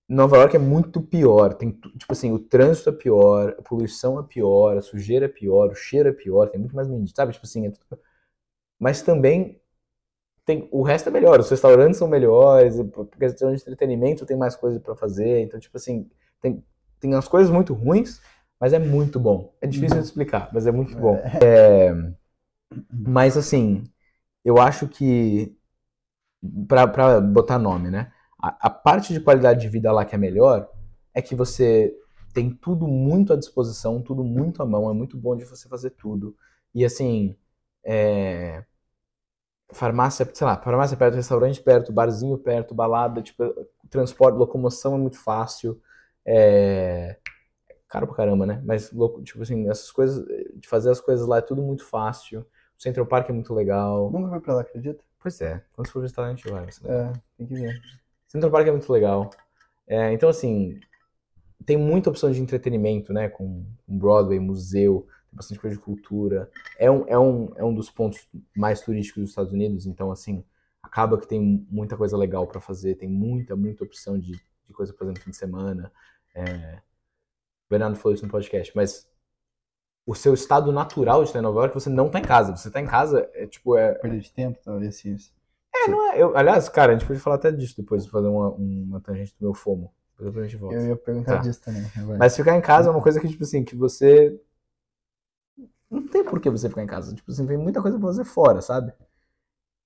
Nova York é muito pior. Tem, tipo assim, o trânsito é pior, a poluição é pior, a sujeira é pior, o cheiro é pior, tem muito mais mendigo, sabe? Tipo assim, é tudo... Mas também tem, o resto é melhor, os restaurantes são melhores, por questão de entretenimento tem mais coisa pra fazer, então, tipo assim, tem, tem as coisas muito ruins, mas é muito bom. É difícil de explicar, mas é muito bom. É, mas assim, eu acho que pra botar nome, né? A, a parte de qualidade de vida lá que é melhor é que você tem tudo muito à disposição, tudo muito à mão, é muito bom de você fazer tudo. E assim, é, farmácia, sei lá, farmácia perto, restaurante perto, barzinho perto, balada, tipo, transporte, locomoção é muito fácil. É, caro pra caramba, né? Mas, louco, tipo assim, essas coisas, de fazer as coisas lá é tudo muito fácil. O Central Park é muito legal. Nunca foi pra lá, acredita? Pois é, quando for visitar a gente vai. vai É, tem que ver. Central Park é muito legal. É, então, assim, tem muita opção de entretenimento, né? Com, Broadway, museu, bastante coisa de cultura. É um, é, um, é um dos pontos mais turísticos dos Estados Unidos, então, assim, acaba que tem muita coisa legal pra fazer, tem muita, muita opção de, de coisa pra fazer no fim de semana. É, o Bernardo falou isso no podcast, mas o seu estado natural de estar em Nova York, você não tá em casa. Você tá em casa, é tipo, é, Perda de tempo, talvez assim. É, não é. Eu, aliás, cara, a gente pode falar até disso depois, fazer uma, uma tangente do meu FOMO. Depois a gente volta. Eu ia perguntar Tá. disso também. vai. Mas ficar em casa é uma coisa que, tipo assim, que você. Não tem por que você ficar em casa. Tipo assim, tem muita coisa pra fazer fora, sabe?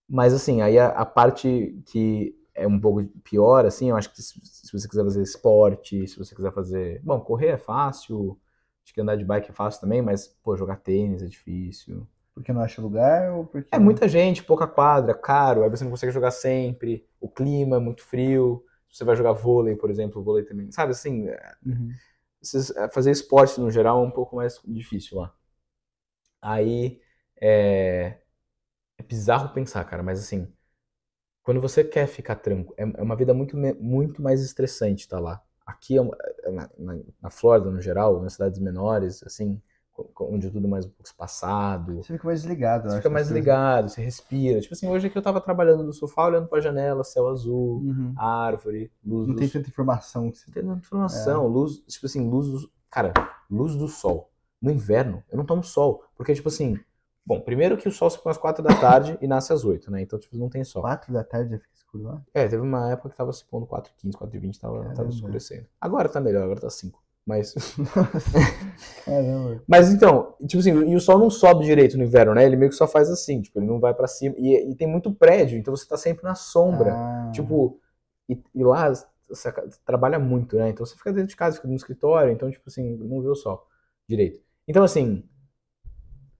Mas assim, aí a, a parte que é um pouco pior, assim, eu acho que se, se você quiser fazer esporte, se você quiser fazer. Bom, correr é fácil, acho que andar de bike é fácil também, mas, pô, jogar tênis é difícil. Porque não acha lugar ou porque. É muita gente, pouca quadra, caro, aí você não consegue jogar sempre, o clima é muito frio. Você vai jogar vôlei, por exemplo, vôlei também. Sabe assim, Uhum. esses- é, fazer esporte no geral é um pouco mais difícil lá. Aí é, é bizarro pensar, cara, mas assim, quando você quer ficar tranquilo, é, é uma vida muito, muito mais estressante estar lá. Aqui, é é na, na, na Flórida, no geral, nas cidades menores, assim, onde tudo é mais um pouco espaçado, Você fica mais desligado, eu você fica mais coisas. ligado, você respira. Tipo assim, hoje aqui eu tava trabalhando no sofá, olhando pra janela, céu azul, Uhum. árvore, luz Não tem tanta informação que você não tem tanta informação, luz, tipo assim, luz do, cara, luz do sol. No inverno, eu não tomo sol, porque tipo assim, bom, primeiro que o sol se põe às quatro da tarde e nasce às oito, né? Então, tipo, não tem sol. Quatro da tarde já fica escuro lá. É, teve uma época que tava se pondo 4 h 15 4 h 20 tava, tava escurecendo. Agora tá melhor, agora tá 5. Mas, [LAUGHS] Caramba. mas então, tipo assim, e o sol não sobe direito no inverno, né? Ele meio que só faz assim, tipo, ele não vai pra cima. E, e tem muito prédio, então você tá sempre na sombra. Ah, Tipo, e, e lá você trabalha muito, né? Então você fica dentro de casa, fica no escritório, então, tipo assim, não vê o sol direito. Então, assim,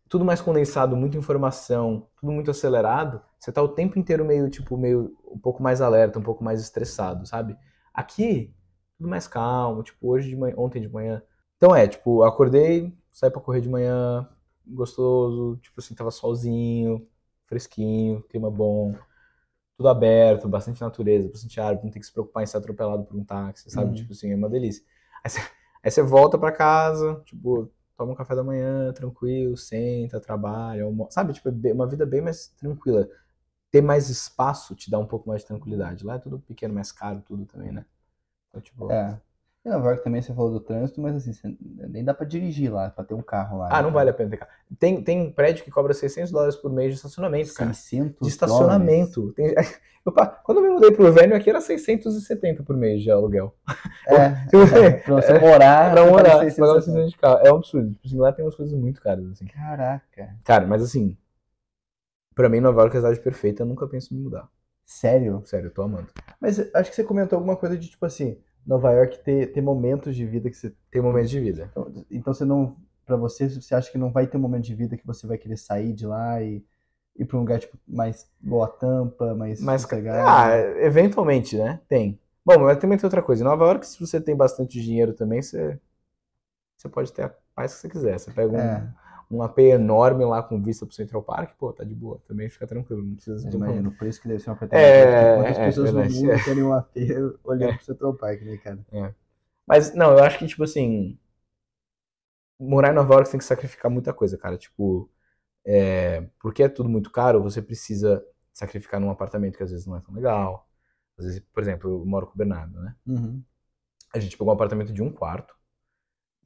tudo mais condensado, muita informação, tudo muito acelerado, você tá o tempo inteiro meio, tipo, meio um pouco mais alerta, um pouco mais estressado, sabe? Aqui, tudo mais calmo, tipo, hoje de manhã, ontem de manhã. Então é, tipo, acordei, saí pra correr de manhã, gostoso, tipo assim, tava solzinho, fresquinho, clima bom tudo aberto, bastante natureza, bastante árvore, não tem que se preocupar em ser atropelado por um táxi, sabe? Uhum. Tipo assim, é uma delícia. Aí você, volta pra casa, tipo, toma um café da manhã, tranquilo, senta, trabalha, almoça, sabe? Tipo, é uma vida bem mais tranquila. Ter mais espaço te dá um pouco mais de tranquilidade. Lá é tudo pequeno, mais caro, tudo também, né? Então, tipo, É. Em Nova York também você falou do trânsito, mas assim, nem dá pra dirigir lá, pra ter um carro lá. ah, não vale a pena ter carro. Tem, tem prédio que cobra 600 dólares por mês de estacionamento, cara. 600 De estacionamento. Tem- [LAUGHS] Opa, quando eu me mudei pro Velho aqui era 670 por mês de aluguel. É, [LAUGHS] é, pra você morar. pra morar, pagar 600 pagar 600 de carro. É um absurdo. Tipo assim, lá tem umas coisas muito caras, assim. Caraca. Cara, mas assim, pra mim Nova York é a cidade perfeita, eu nunca penso em me mudar. Sério? Sério, eu tô amando. Mas acho que você comentou alguma coisa de tipo assim, Nova York ter, ter momentos de vida que você. Tem momentos de vida. Então, então você não. Pra você, você acha que não vai ter um momento de vida que você vai querer sair de lá e ir pra um lugar tipo, mais boa tampa, mais Mas, sossegado? ah, eventualmente, né? Tem. Bom, mas também tem outra coisa. Em Nova York, se você tem bastante dinheiro também, você, você pode ter a paz que você quiser. Você pega um, É. um AP enorme lá com vista pro Central Park, pô, tá de boa. Também fica tranquilo, não precisa Eu de imagino, por isso que deve ser um apartamento. É, Quantas é, pessoas verdade, no mundo [LAUGHS] é. querem um AP olhando pro Central Park, né, cara? Mas, não, eu acho que, tipo assim. Morar em Nova York você tem que sacrificar muita coisa, cara. Tipo, é, porque é tudo muito caro, você precisa sacrificar num apartamento que às vezes não é tão legal. Às vezes, por exemplo, eu moro com o Bernardo, né? Uhum. A gente pegou um apartamento de um quarto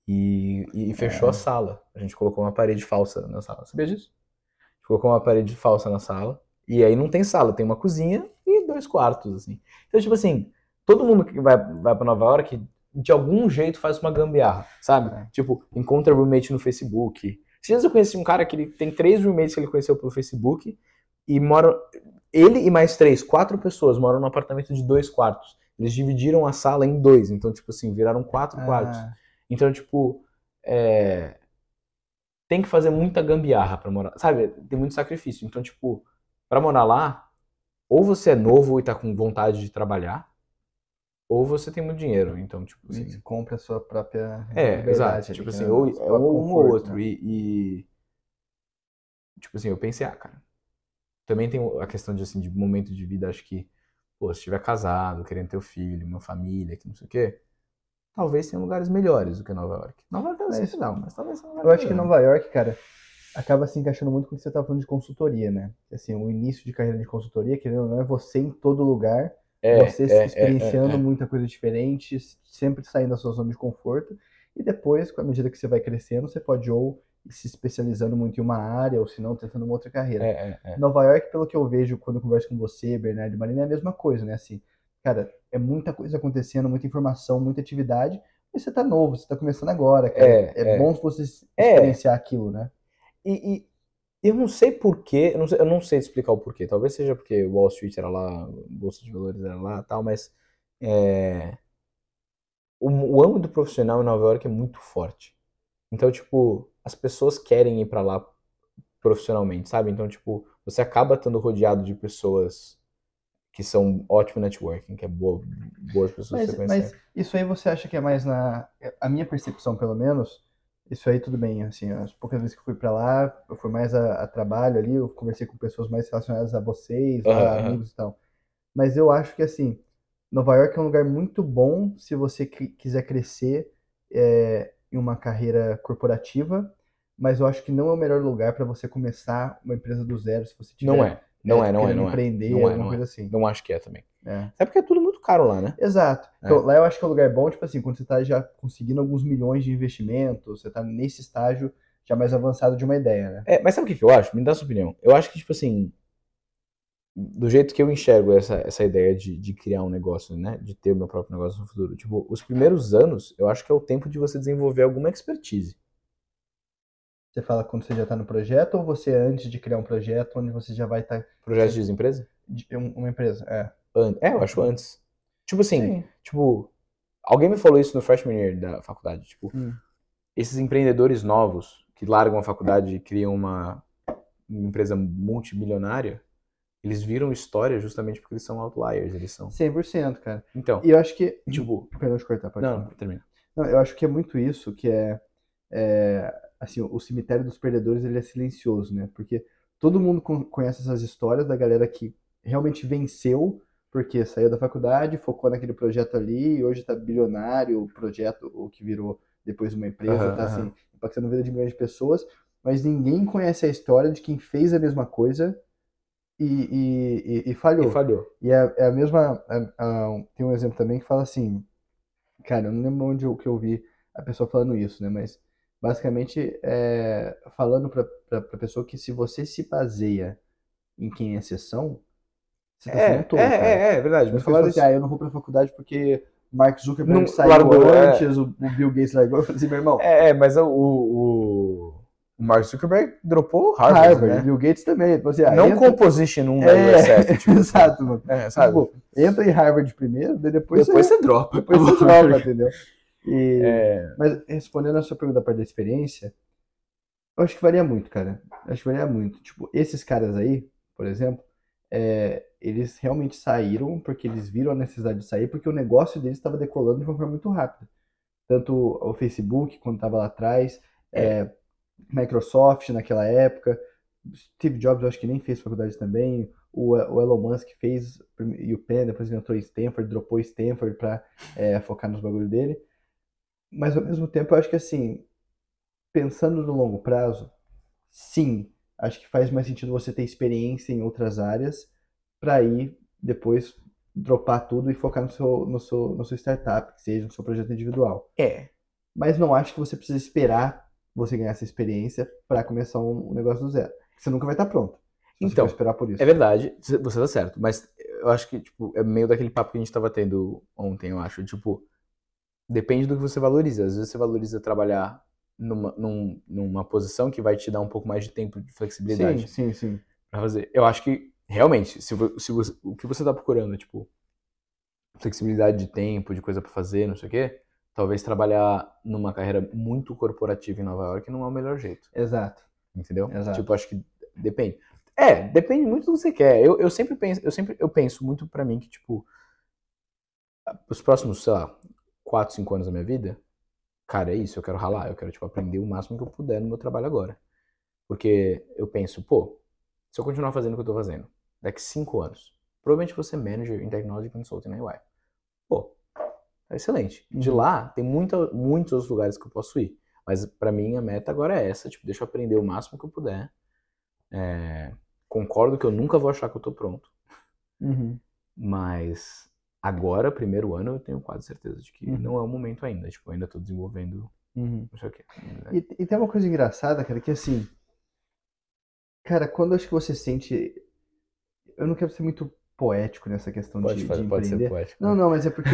e, e fechou É. a sala. A gente colocou uma parede falsa na sala. Sabia disso? A gente colocou uma parede falsa na sala. E aí não tem sala, tem uma cozinha e dois quartos, assim. Então, tipo assim, todo mundo que vai, vai pra Nova York, de algum jeito faz uma gambiarra, sabe? É. Tipo, encontra roommate no Facebook. Esses dias eu conheci um cara que ele tem três roommates que ele conheceu pelo Facebook e moram. Ele e mais três, quatro pessoas moram num apartamento de dois quartos. Eles dividiram a sala em dois, então, tipo assim, viraram quatro quartos. Então, tipo, é, tem que fazer muita gambiarra pra morar, sabe? Tem muito sacrifício. Então, tipo, pra morar lá, ou você é novo e tá com vontade de trabalhar, ou você tem muito dinheiro. Então, tipo, assim, compra a sua própria é, exato. Tipo que assim, ou, o é um ou conforto, outro. né? E, e, tipo assim, eu pensei, ah, cara, também tem a questão de, assim, de momento de vida, acho que, pô, se estiver casado, querendo ter um filho, uma família, que não sei o quê, talvez tenha lugares melhores do que Nova York. Nova York talvez Mas- seja não, mas talvez tenha Eu lugares acho que. Nova York, cara, acaba se encaixando muito com o que você estava falando de consultoria, né? Assim, o início de carreira de consultoria, querendo ou não, é você em todo lugar, É, você é, se é, experienciando é, é. muita coisa diferente, sempre saindo da sua zona de conforto, e depois, com a medida que você vai crescendo, você pode ou se especializando muito em uma área, ou se não, tentando uma outra carreira. É, é, é. Nova York, pelo que eu vejo quando eu converso com você, Bernardo e Marina, é a mesma coisa, né? Assim, cara, é muita coisa acontecendo, muita informação, muita atividade, e você tá novo, você tá começando agora, cara. É, É, é. bom você É. experienciar aquilo, né? E, e eu não sei porquê, eu não sei, eu não sei explicar o porquê. Talvez seja porque Wall Street era lá, Bolsa de Valores era lá e tal, mas é, o, o âmbito profissional em Nova York é muito forte. Então, tipo, as pessoas querem ir pra lá profissionalmente, sabe? Então, tipo, você acaba estando rodeado de pessoas que são ótimo networking, que é boa, boas pessoas Mas, você conhece. mas isso aí você acha que é mais na. A minha percepção, pelo menos, isso aí tudo bem. Assim, as poucas vezes que eu fui pra lá, eu fui mais a, a trabalho ali, eu conversei com pessoas mais relacionadas a vocês, aham. amigos e tal. Mas eu acho que, assim, Nova York é um lugar muito bom se você qui- quiser crescer é, em uma carreira corporativa, mas eu acho que não é o melhor lugar para você começar uma empresa do zero, se você tiver Não é, não é, não é, querendo não é. empreender, Não é, alguma não é. coisa assim. Não acho que é também. É. É porque é tudo muito caro lá, né? Exato. É. Então, lá eu acho que é um lugar bom, tipo assim, quando você tá já conseguindo alguns milhões de investimento, você tá nesse estágio já mais avançado de uma ideia, né? É, mas sabe o que, que eu acho? Me dá sua opinião. Eu acho que, tipo assim, do jeito que eu enxergo essa, essa ideia de, de criar um negócio, né? De ter o meu próprio negócio no futuro. Tipo, os primeiros anos, eu acho que é o tempo de você desenvolver alguma expertise. Você fala quando você já tá no projeto ou você antes de criar um projeto onde você já vai estar Projeto de desempresa? uma empresa? É. An- É, eu acho antes. Tipo assim, Sim. tipo, alguém me falou isso no freshman year da faculdade. Tipo, Hum. esses empreendedores novos que largam a faculdade e criam uma, uma empresa multimilionária, eles viram história justamente porque eles são outliers, eles são. 100%, cara. Então, E eu acho que. tipo, Perdão de cortar, pode não, termina. Não, eu acho que é muito isso que é, é, assim, o cemitério dos perdedores ele é silencioso, né? Porque todo mundo con- conhece essas histórias da galera que realmente venceu porque saiu da faculdade, focou naquele projeto ali e hoje tá bilionário, o projeto, o que virou depois uma empresa, Aham, tá assim, impactando a vida de milhões de pessoas, mas ninguém conhece a história de quem fez a mesma coisa e, e, e- e falhou. E falhou. E é, é a mesma. é- é- tem um exemplo também que fala assim. Cara, eu não lembro onde eu, que eu vi a pessoa falando isso, né? Mas basicamente é, falando pra, pra pessoa que se você se baseia em quem é exceção, você tá É, sendo tolo, é, é, é, verdade. As Me pessoas falaram assim, ah, eu não vou pra faculdade porque Mark Zuckerberg Não, saiu largou, é. antes, o, o Bill Gates largou. [LAUGHS] Eu falei assim, meu irmão, É, é, mas o, o, o Mark Zuckerberg dropou Harvard, Harvard, né? Bill Gates também. Falou assim, ah, Não entra- composition 1 da É, USF, [LAUGHS] tipo, exato, mano. é, sabe? Tipo, entra em Harvard primeiro, depois, Depois você, você dropa. depois você troca, entendeu? E, É, Mas respondendo a sua pergunta da parte da experiência, eu acho que varia muito, cara. Eu acho que varia muito. Tipo, esses caras aí, por exemplo, é, eles realmente saíram porque eles viram a necessidade de sair, porque o negócio deles estava decolando de uma forma muito rápida. Tanto o Facebook, quando estava lá atrás, é, Microsoft naquela época, Steve Jobs eu acho que nem fez faculdade também, o, o Elon Musk fez e o Penn, depois ele entrou em Stanford, dropou Stanford para focar nos bagulhos dele. Mas ao mesmo tempo, eu acho que assim, pensando no longo prazo, sim, acho que faz mais sentido você ter experiência em outras áreas para ir depois dropar tudo e focar no seu, no seu, no seu startup, que seja no seu projeto individual. É. Mas não acho que você precisa esperar você ganhar essa experiência para começar um, um negócio do zero. Você nunca vai estar pronto. Se você Então, esperar por isso. É verdade, você tá certo, mas eu acho que, tipo, é meio daquele papo que a gente tava tendo ontem, eu acho. Tipo, depende do que você valoriza. Às vezes você valoriza trabalhar numa, num- numa posição que vai te dar um pouco mais de tempo de flexibilidade Sim, sim, sim. pra fazer. Eu acho que, realmente, se, se você- o que você tá procurando, tipo, flexibilidade de tempo, de coisa pra fazer, não sei o quê, talvez trabalhar numa carreira muito corporativa em Nova York não é o melhor jeito. Exato. Entendeu? Exato. Tipo, acho que depende. É, depende muito do que você quer. Eu, eu sempre penso, eu sempre eu penso muito pra mim que, tipo, os próximos, sei lá, 4, 5 anos da minha vida, cara, é isso, eu quero ralar, eu quero, tipo, aprender o máximo que eu puder no meu trabalho agora. Porque eu penso, pô, se eu continuar fazendo o que eu tô fazendo, daqui 5 anos, provavelmente vou ser manager em Technology Consulting na UI. Pô, tá excelente. De Uhum. lá, tem muita, muitos outros lugares que eu posso ir. Mas pra mim a meta agora é essa, tipo, deixa eu aprender o máximo que eu puder. É, concordo que eu nunca vou achar que eu tô pronto, Uhum. mas agora, primeiro ano, eu tenho quase certeza de que Uhum. não é o momento ainda. Tipo, eu ainda tô desenvolvendo Uhum. não sei o quê. E, e tem uma coisa engraçada, cara, que assim. Cara, quando acho que você sente. Eu não quero ser muito poético nessa questão Pode, de, fazer, de pode ser empreender. poético. Não, não, mas é porque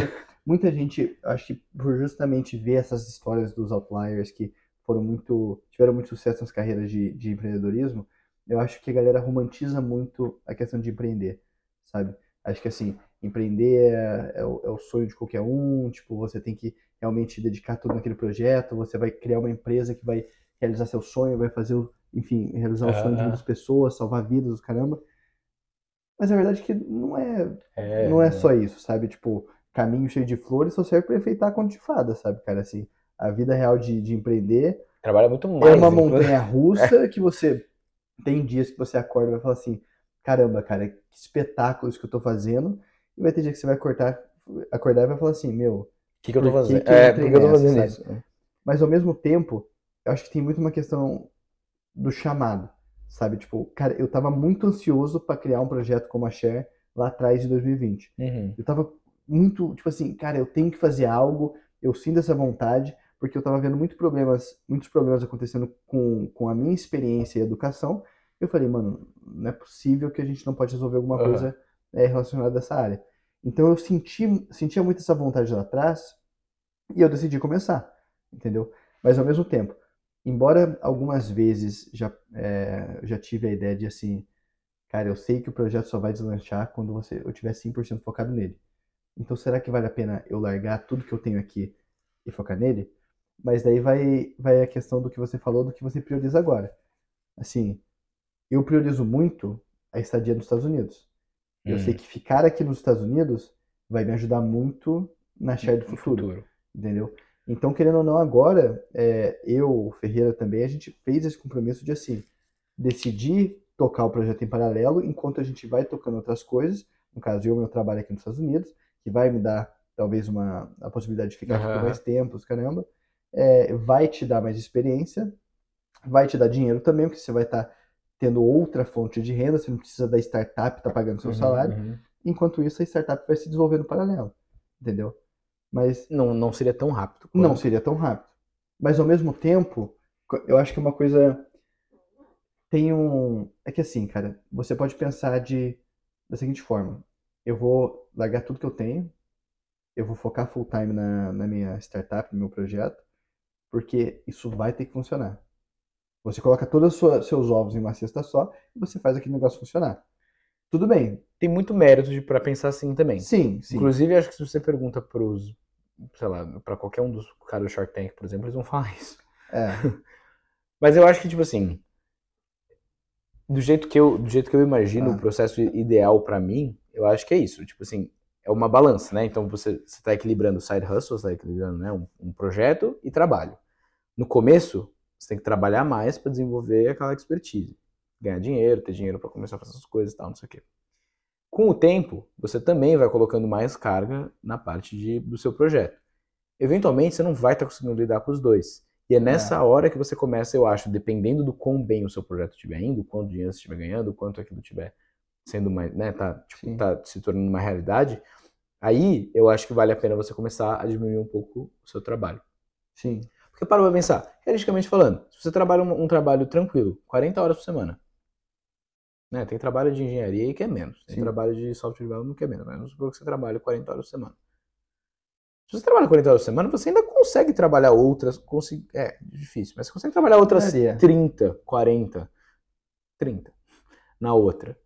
muita gente, acho que por justamente ver essas histórias dos outliers que foram muito, tiveram muito sucesso nas carreiras de, de empreendedorismo, eu acho que a galera romantiza muito a questão de empreender, sabe? Acho que assim, empreender é, é o, é o sonho de qualquer um, tipo, você tem que realmente dedicar tudo naquele projeto, você vai criar uma empresa que vai realizar seu sonho, vai fazer, o, enfim, realizar o sonho de muitas pessoas, salvar vidas, os caramba. Mas a verdade é que não é, É, não é só isso, sabe? Tipo, caminho cheio de flores só serve pra enfeitar conto de fada, sabe, cara? Assim, a vida real de, de empreender Trabalha muito é mais. uma inclusive. montanha [LAUGHS] russa que você tem dias que você acorda e vai falar assim, caramba, cara, que espetáculo isso que eu tô fazendo. E vai ter dia que você vai cortar, acordar e vai falar assim, meu, O que, que eu tô fazendo? que é, por que eu tô nessa, fazendo sabe? isso? mas ao mesmo tempo, eu acho que tem muito uma questão do chamado, sabe? Tipo, cara, eu tava muito ansioso pra criar um projeto como a Share lá atrás de 2020. Uhum. Eu tava muito, tipo assim, cara, eu tenho que fazer algo, eu sinto essa vontade, porque eu tava vendo muito problemas, muitos problemas acontecendo com, com a minha experiência e educação. Eu falei, mano, não é possível que a gente não pode resolver alguma Aham. coisa é, relacionada a essa área. Então eu senti, sentia muito essa vontade lá atrás e eu decidi começar, entendeu? Mas ao mesmo tempo, embora algumas vezes já, é, já tive a ideia de assim, cara, eu sei que o projeto só vai deslanchar quando você, eu tiver 100% focado nele. Então será que vale a pena eu largar tudo que eu tenho aqui e focar nele? Mas daí vai, vai a questão do que você falou, do que você prioriza agora. Assim, eu priorizo muito a estadia nos Estados Unidos. Eu Hum. sei que ficar aqui nos Estados Unidos vai me ajudar muito na share do No futuro, entendeu? Então, querendo ou não, agora, é, eu, o Ferreira também, a gente fez esse compromisso de, assim, decidir tocar o projeto em paralelo enquanto a gente vai tocando outras coisas. No caso, eu, meu trabalho aqui nos Estados Unidos, que vai me dar, talvez, uma, a possibilidade de ficar aqui por mais tempo, os caramba. É, vai te dar mais experiência, vai te dar dinheiro também, porque você vai estar tendo outra fonte de renda, você não precisa da startup estar pagando seu Uhum, salário. uhum. Enquanto isso, a startup vai se desenvolver no paralelo, entendeu? Mas Não, não seria tão rápido. não seria tão rápido. Mas ao mesmo tempo, eu acho que é uma coisa tem um, é que assim, cara, você pode pensar de da seguinte forma: eu vou largar tudo que eu tenho, eu vou focar full time na, na minha startup, no meu projeto, porque isso vai ter que funcionar. Você coloca todos os seus ovos em uma cesta só e você faz aquele negócio funcionar. Tudo bem. Tem muito mérito pra pensar assim também. Sim, sim. Inclusive, acho que se você pergunta pros, sei lá, pra qualquer um dos caras do Shark Tank, por exemplo, eles vão falar [LAUGHS] isso. É. [LAUGHS] Mas eu acho que, tipo assim, do jeito que eu, do jeito que eu imagino Ah. o processo ideal pra mim, eu acho que é isso. Tipo assim, é uma balança, né? Então você, você tá equilibrando side hustle, você tá equilibrando né, um, um projeto e trabalho. No começo, você tem que trabalhar mais pra desenvolver aquela expertise. Ganhar dinheiro, ter dinheiro pra começar a fazer essas coisas e tal, não sei o quê. Com o tempo, você também vai colocando mais carga na parte de, do seu projeto. Eventualmente, você não vai estar conseguindo lidar com os dois. E é nessa hora que você começa, eu acho, dependendo do quão bem o seu projeto estiver indo, quanto dinheiro você estiver ganhando, quanto aquilo estiver sendo mais, né, tá, tipo, tá se tornando uma realidade, aí eu acho que vale a pena você começar a diminuir um pouco o seu trabalho. Sim. Porque para pra pensar, realisticamente falando, se você trabalha um, um trabalho tranquilo, 40 horas por semana, né, tem trabalho de engenharia aí que é menos, tem Sim. trabalho de software development que é menos, mas vamos supor que você trabalha 40 horas por semana. Se você trabalha 40 horas por semana, você ainda consegue trabalhar outras, consi- é difícil, mas você consegue trabalhar outras Maria. 30, 40, 30 na outra.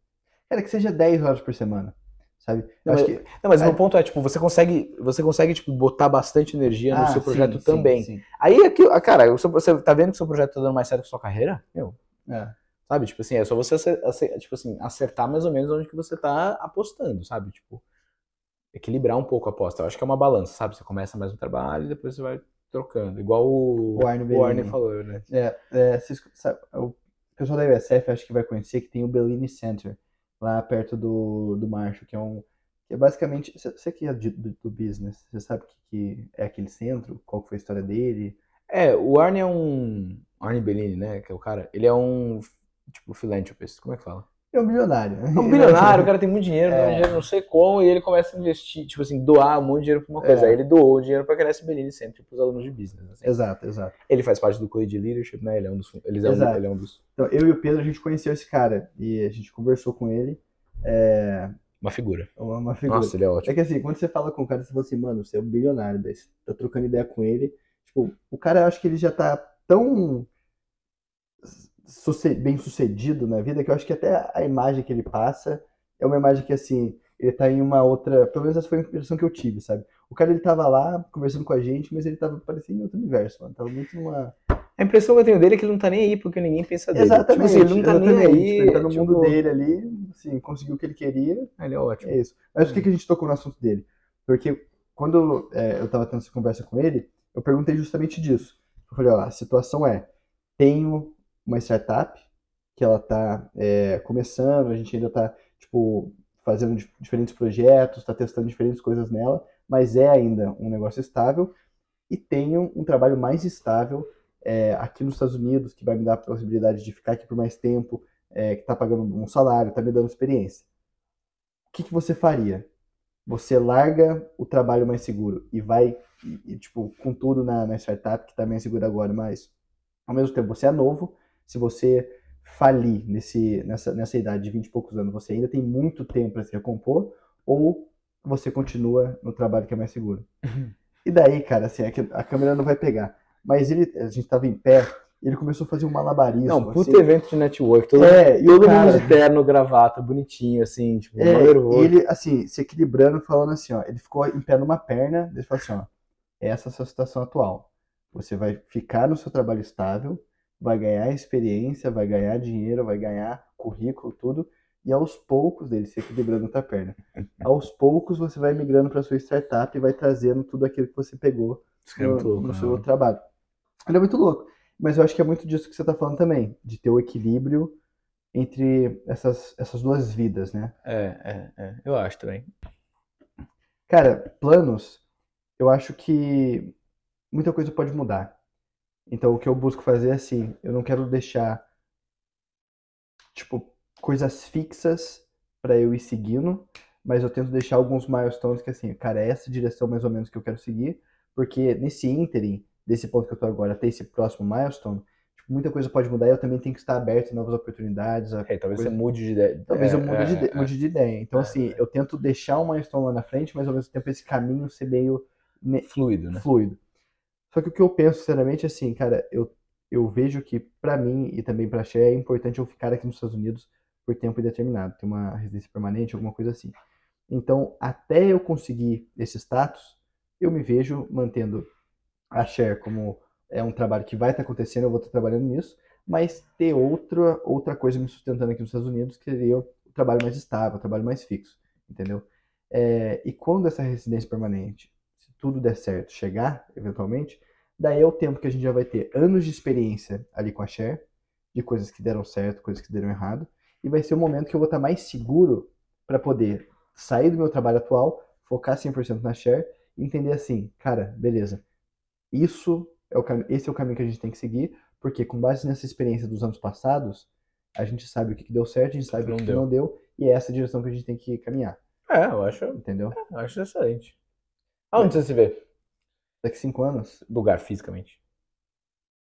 Cara, que seja 10 horas por semana, sabe? Não, acho mas- que... Não, mas o É. meu ponto é, tipo, você consegue, você consegue, tipo, botar bastante energia no Ah, seu sim, projeto sim, também. sim. Aí, aqui, ah, cara, seu- você tá vendo que o seu projeto tá dando mais certo que a sua carreira? Meu, É. sabe? Tipo assim, é só você acer- acer- tipo assim, acertar mais ou menos onde que você tá apostando, sabe? Tipo, equilibrar um pouco a aposta. Eu acho que é uma balança, sabe? Você começa mais um trabalho e depois você vai trocando. Igual o, O Arne o Arne falou, né? É, é, sabe, o pessoal da USF acho que vai conhecer que tem o Bellini Center, lá perto do, do Marshall, que é um. Que é basicamente. Você que é do, do business, você sabe o que, que é aquele centro? Qual foi a história dele? É, o Arne é um... Arne Bellini, né? Que é o cara. Ele é um, tipo, philanthropist. Como é que fala? É um bilionário. É um bilionário, o cara tem muito dinheiro, [LAUGHS] É. ganha dinheiro não sei como, e ele começa a investir, tipo assim, doar um monte de dinheiro pra uma coisa. É. Aí ele doou o dinheiro pra criar esse Bellini Center pros alunos de business. assim. Exato, exato. Ele faz parte do Clube de Leadership, né? Ele é um dos. Eles é um, ele é um dos. Então, eu e o Pedro, a gente conheceu esse cara e a gente conversou com ele. É Uma figura. uma, uma figura. Nossa, ele é ótimo. É que assim, quando você fala com o cara, você fala assim, mano, você é um bilionário, daí você tá trocando ideia com ele. Tipo, o cara, eu acho que ele já tá tão bem sucedido na vida que eu acho que até a imagem que ele passa é uma imagem que, assim, ele tá em uma outra. Pelo menos essa foi a impressão que eu tive, sabe? O cara, ele tava lá conversando com a gente, mas ele tava parecendo em outro universo, mano. Tava muito numa. A impressão que eu tenho dele é que ele não tá nem aí porque ninguém pensa dele. Exatamente. Tipo assim, ele não tá nem aí. Tipo, ele tá no tipo, mundo dele ali, assim, conseguiu o que ele queria. Ele é ótimo. É isso. Mas por que, que a gente tocou no assunto dele? Porque quando é, eu tava tendo essa conversa com ele, eu perguntei justamente disso. Eu falei, ó, a situação é, tenho uma startup que ela tá é, começando, a gente ainda tá, tipo, fazendo dif- diferentes projetos, tá testando diferentes coisas nela, mas é ainda um negócio estável. E tenho um trabalho mais estável é, aqui nos Estados Unidos, que vai me dar a possibilidade de ficar aqui por mais tempo, é, que tá pagando um salário, tá me dando experiência o que, que você faria? Você larga o trabalho mais seguro e vai, e, e, tipo, com tudo na, na startup, que tá mais seguro agora, mas ao mesmo tempo você é novo, se você falir nesse, nessa, nessa idade de 20 e poucos anos, você ainda tem muito tempo para se recompor, ou você continua no trabalho que é mais seguro. E daí, cara, assim, é que a câmera não vai pegar. Mas ele, a gente tava em pé, ele começou a fazer um malabarismo. Não, puta assim. evento de network. Todo, É, e o todo cara- mundo de terno, gravata, bonitinho, assim, tipo, É, e ele, assim, se equilibrando, falando assim, ó, ele ficou em pé numa perna, ele falou assim, ó, essa é a sua situação atual. Você vai ficar no seu trabalho estável, vai ganhar experiência, vai ganhar dinheiro, vai ganhar currículo, tudo, e aos poucos, ele se equilibrando na outra perna, aos poucos você vai migrando para sua startup e vai trazendo tudo aquilo que você pegou no, no seu trabalho. Ele é muito louco. Mas eu acho que é muito disso que você está falando também, de ter o equilíbrio entre essas, essas duas vidas, né? É, é, é. Eu acho também. Cara, planos, eu acho que muita coisa pode mudar. Então, o que eu busco fazer é assim, eu não quero deixar, tipo, coisas fixas para eu ir seguindo, mas eu tento deixar alguns milestones que assim, cara, é essa direção mais ou menos que eu quero seguir, porque nesse ínterim, desse ponto que eu tô agora até esse próximo milestone, tipo, muita coisa pode mudar e eu também tenho que estar aberto a novas oportunidades, a É, talvez coisa- você mude de ideia. Talvez É, eu mude, é, de, é. mude de ideia. Então, É, assim, é. eu tento deixar uma milestone lá na frente, mas ao mesmo tempo esse caminho ser meio Fluido, né? fluido. Só que o que eu penso, sinceramente, é assim, cara, eu, eu vejo que pra mim e também pra Cher é importante eu ficar aqui nos Estados Unidos por tempo indeterminado, ter uma residência permanente, alguma coisa assim. Então, até eu conseguir esse status, eu me vejo mantendo a Cher como é um trabalho que vai estar acontecendo, eu vou estar trabalhando nisso, mas ter outra, outra coisa me sustentando aqui nos Estados Unidos, que seria o trabalho mais estável, o trabalho mais fixo, entendeu? É, e quando essa residência permanente, tudo der certo, chegar, eventualmente, daí é o tempo que a gente já vai ter anos de experiência ali com a Cher, de coisas que deram certo, coisas que deram errado, e vai ser o momento que eu vou estar mais seguro para poder sair do meu trabalho atual, focar 100% na Cher e entender assim, cara, beleza, isso é o esse é o caminho que a gente tem que seguir, porque com base nessa experiência dos anos passados, a gente sabe o que que deu certo, a gente sabe o Não que que deu. não deu, e é essa direção que a gente tem que caminhar, É, eu acho, entendeu? eu acho excelente. Aonde você se vê? Daqui cinco anos, Lugar, fisicamente.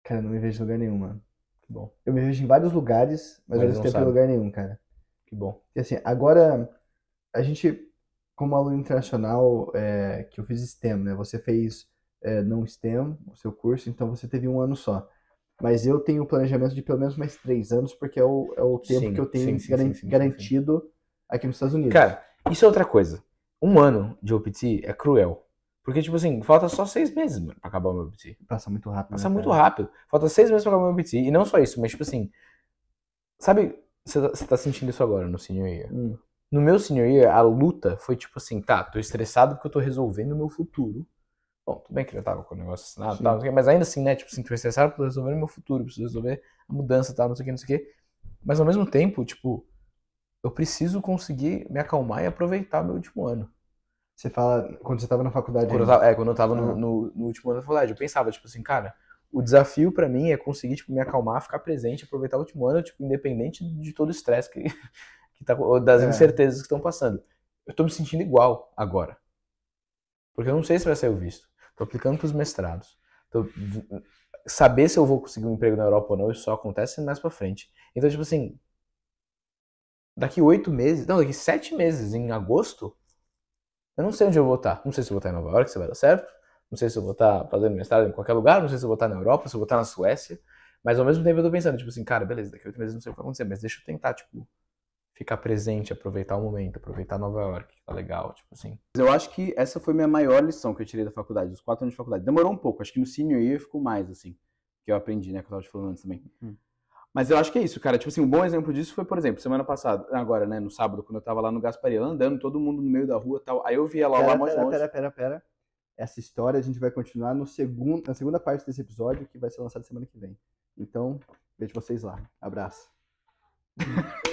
cara, eu não me vejo em lugar nenhum, mano. Que bom, Eu me vejo em vários lugares, mas, Mas mesmo não tempo em lugar nenhum, cara. que bom. E assim, agora, a gente, como aluno internacional, é, que eu fiz STEM, né? Você fez é, não STEM, o seu curso, então você teve um ano só. Mas eu tenho o planejamento de pelo menos mais três anos, porque é o, é o tempo Sim, que eu tenho sim, sim, garan- garantido aqui nos Estados Unidos. Cara, isso é outra coisa. Um ano de OPT é cruel. Porque, tipo assim, falta só seis meses, mano, pra acabar o meu OPT. passa muito rápido. Passa né, muito cara? rápido. Falta seis meses pra acabar o meu OPT. E não só isso, mas, tipo assim, sabe, você tá- você tá sentindo isso agora no senior year. Hum, No meu senior year, a luta foi tipo assim, tá, tô estressado porque eu tô resolvendo o meu futuro. Bom, tudo bem que eu tava com o negócio assinado mas ainda assim, né, tipo assim, tô estressado porque eu tô resolvendo o meu futuro, preciso resolver a mudança tal, não sei o que, não sei o que. Mas ao mesmo tempo, tipo, eu preciso conseguir me acalmar e aproveitar meu último ano. Você fala quando você estava na faculdade. Quando tava, é, quando eu tava no, Ah. no- no último ano da faculdade, eu pensava, tipo assim, cara, o desafio pra mim é conseguir, tipo, me acalmar, ficar presente, aproveitar o último ano, tipo, independente de todo o estresse que, [LAUGHS] que tá, das É. incertezas que estão passando. Eu tô me sentindo igual agora. Porque eu não sei se vai sair o visto. Tô aplicando pros mestrados. Tô- saber se eu vou conseguir um emprego na Europa ou não, isso só acontece mais pra frente. Então, tipo assim, daqui oito meses, não, daqui sete meses, em agosto, eu não sei onde eu vou estar. Não sei se eu vou estar em Nova York, se vai dar certo. Não sei se eu vou estar fazendo mestrado em qualquer lugar. Não sei se eu vou estar na Europa, se eu vou estar na Suécia. Mas ao mesmo tempo eu tô pensando, tipo assim, cara, beleza, daqui a oito meses não sei o que vai acontecer, mas deixa eu tentar, tipo, ficar presente, aproveitar o momento, aproveitar Nova York, que tá legal, tipo assim. Eu acho que essa foi minha maior lição que eu tirei da faculdade, dos quatro anos de faculdade. Demorou um pouco, acho que no senior year ficou mais, assim, que eu aprendi, né, que eu tava te falando antes também. Hum. Mas eu acho que é isso, cara. Tipo assim, um bom exemplo disso foi, por exemplo, semana passada, agora, né, no sábado, quando eu tava lá no Gasparia, andando, todo mundo no meio da rua e tal. Aí eu via lá Pera, mais pera, longe. pera, pera, pera. Essa história a gente vai continuar no segundo, na segunda parte desse episódio, que vai ser lançado semana que vem. Então, vejo vocês lá. Abraço. [LAUGHS]